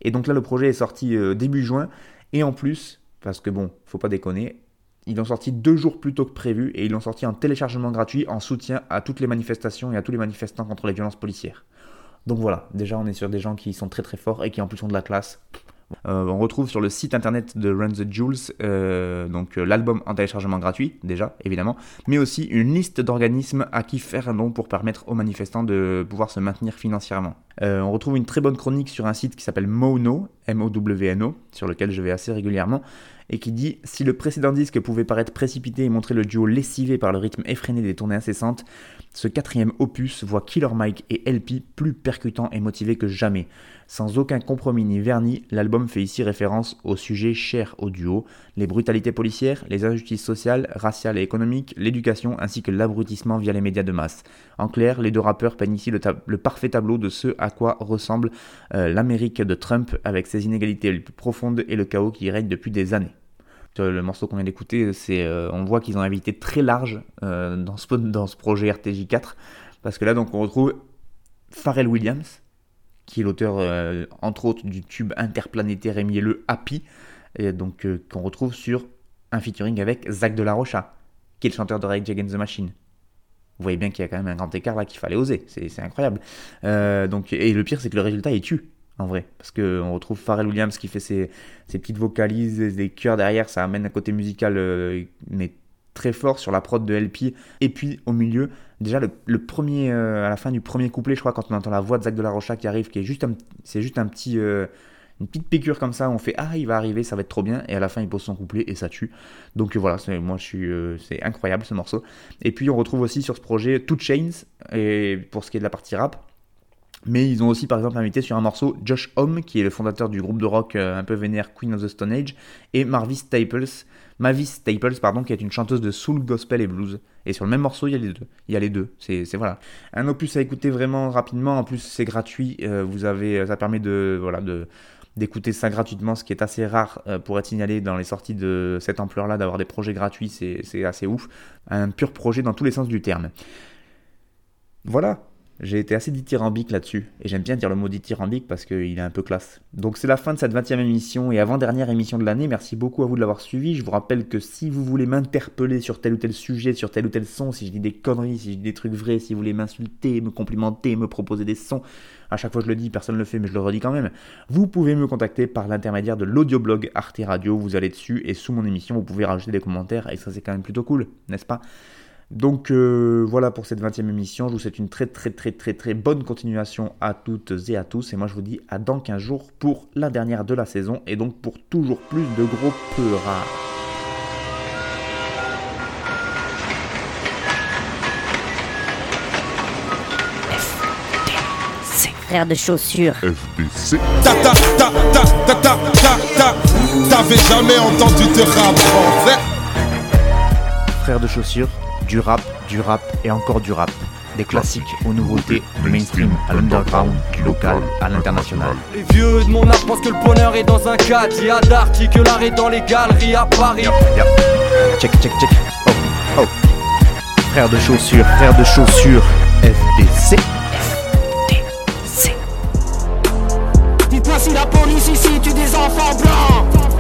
Et donc là, le projet est sorti euh, début juin. Et en plus, parce que bon, faut pas déconner, ils l'ont sorti deux jours plus tôt que prévu et ils l'ont sorti en téléchargement gratuit en soutien à toutes les manifestations et à tous les manifestants contre les violences policières. Donc voilà, déjà on est sur des gens qui sont très très forts et qui en plus ont de la classe. Euh, on retrouve sur le site internet de Run the Jules euh, donc euh, l'album en téléchargement gratuit déjà évidemment, mais aussi une liste d'organismes à qui faire un don pour permettre aux manifestants de pouvoir se maintenir financièrement. On retrouve une très bonne chronique sur un site qui s'appelle Mono, M-O-W-N-O, sur lequel je vais assez régulièrement, et qui dit Si le précédent disque pouvait paraître précipité et montrer le duo lessivé par le rythme effréné des tournées incessantes, ce quatrième opus voit Killer Mike et LP plus percutants et motivés que jamais. Sans aucun compromis ni vernis, l'album fait ici référence aux sujets chers au duo, les brutalités policières, les injustices sociales, raciales et économiques, l'éducation ainsi que l'abrutissement via les médias de masse. En clair, les deux rappeurs peignent ici le, parfait tableau de ce à quoi ressemble euh, l'Amérique de Trump avec ses inégalités les plus profondes et le chaos qui règne depuis des années. Le morceau qu'on vient d'écouter, c'est, euh, on voit qu'ils ont invité très large euh, dans, ce, projet RTJ4, parce que là donc on retrouve Pharrell Williams, qui est l'auteur, euh, entre autres, du tube interplanétaire et mielleux Happy, donc euh, qu'on retrouve sur un featuring avec Zach de Rocha, qui est le chanteur de Rage Against the Machine. Vous voyez bien qu'il y a quand même un grand écart là qu'il fallait oser, c'est incroyable. Euh, et le pire, c'est que le résultat il tue, en vrai, parce qu'on retrouve Pharrell Williams qui fait ses, petites vocalises, des chœurs derrière, ça amène un côté musical, euh, mais très fort sur la prod de LP. Et puis au milieu, déjà le, premier, euh, à la fin du premier couplet, je crois, quand on entend la voix de Zach de la Rocha qui arrive, qui est juste un, c'est juste un petit, euh, une petite piqûre comme ça, on fait ah il va arriver, ça va être trop bien, et à la fin il pose son couplet et ça tue. Donc voilà, c'est, moi je suis, c'est incroyable ce morceau. Et puis on retrouve aussi sur ce projet Two Chains, et pour ce qui est de la partie rap. Mais ils ont aussi par exemple invité sur un morceau Josh Homme, qui est le fondateur du groupe de rock euh, un peu vénère Queen of the Stone Age, et Marvis Staples, Mavis Staples, pardon, qui est une chanteuse de soul, gospel et blues. Et sur le même morceau, il y a les deux. Il y a les deux. C'est, voilà. Un opus à écouter vraiment rapidement. En plus, c'est gratuit. euh, vous avez, ça permet de, voilà, de d'écouter ça gratuitement, ce qui est assez rare euh, pour être signalé dans les sorties de cette ampleur-là, d'avoir des projets gratuits, c'est assez ouf. Un pur projet dans tous les sens du terme. Voilà, j'ai été assez dithyrambique là-dessus, et j'aime bien dire le mot dithyrambique parce qu'il est un peu classe. Donc c'est la fin de cette 20e émission et avant-dernière émission de l'année, merci beaucoup à vous de l'avoir suivi. Je vous rappelle que si vous voulez m'interpeller sur tel ou tel sujet, sur tel ou tel son, si je dis des conneries, si je dis des trucs vrais, si vous voulez m'insulter, me complimenter, me proposer des sons, à chaque fois je le dis, personne ne le fait, mais je le redis quand même, vous pouvez me contacter par l'intermédiaire de l'audioblog Arte Radio, vous allez dessus, et sous mon émission, vous pouvez rajouter des commentaires, et ça c'est quand même plutôt cool, n'est-ce pas? Donc euh, voilà pour cette 20e émission. Je vous souhaite une très très très très très bonne continuation à toutes et à tous. Et moi je vous dis à dans 15 jours pour la dernière de la saison et donc pour toujours plus de gros peu rares. Frère de chaussures. FBC. Ta ta ta ta ta ta ta ta. T'avais jamais entendu rap français Frères de chaussures, du rap, du rap et encore du rap. Des classiques aux nouveautés, du mainstream à l'underground, du local à l'international. Les vieux de mon âge pensent que le bonheur est dans un cadre. Il y a d'arty que l'art est dans les galeries à Paris. Check, check, check. Oh, oh. Frères de chaussures, frères de chaussures, FDC. Dites-moi si la police ici tue des enfants blancs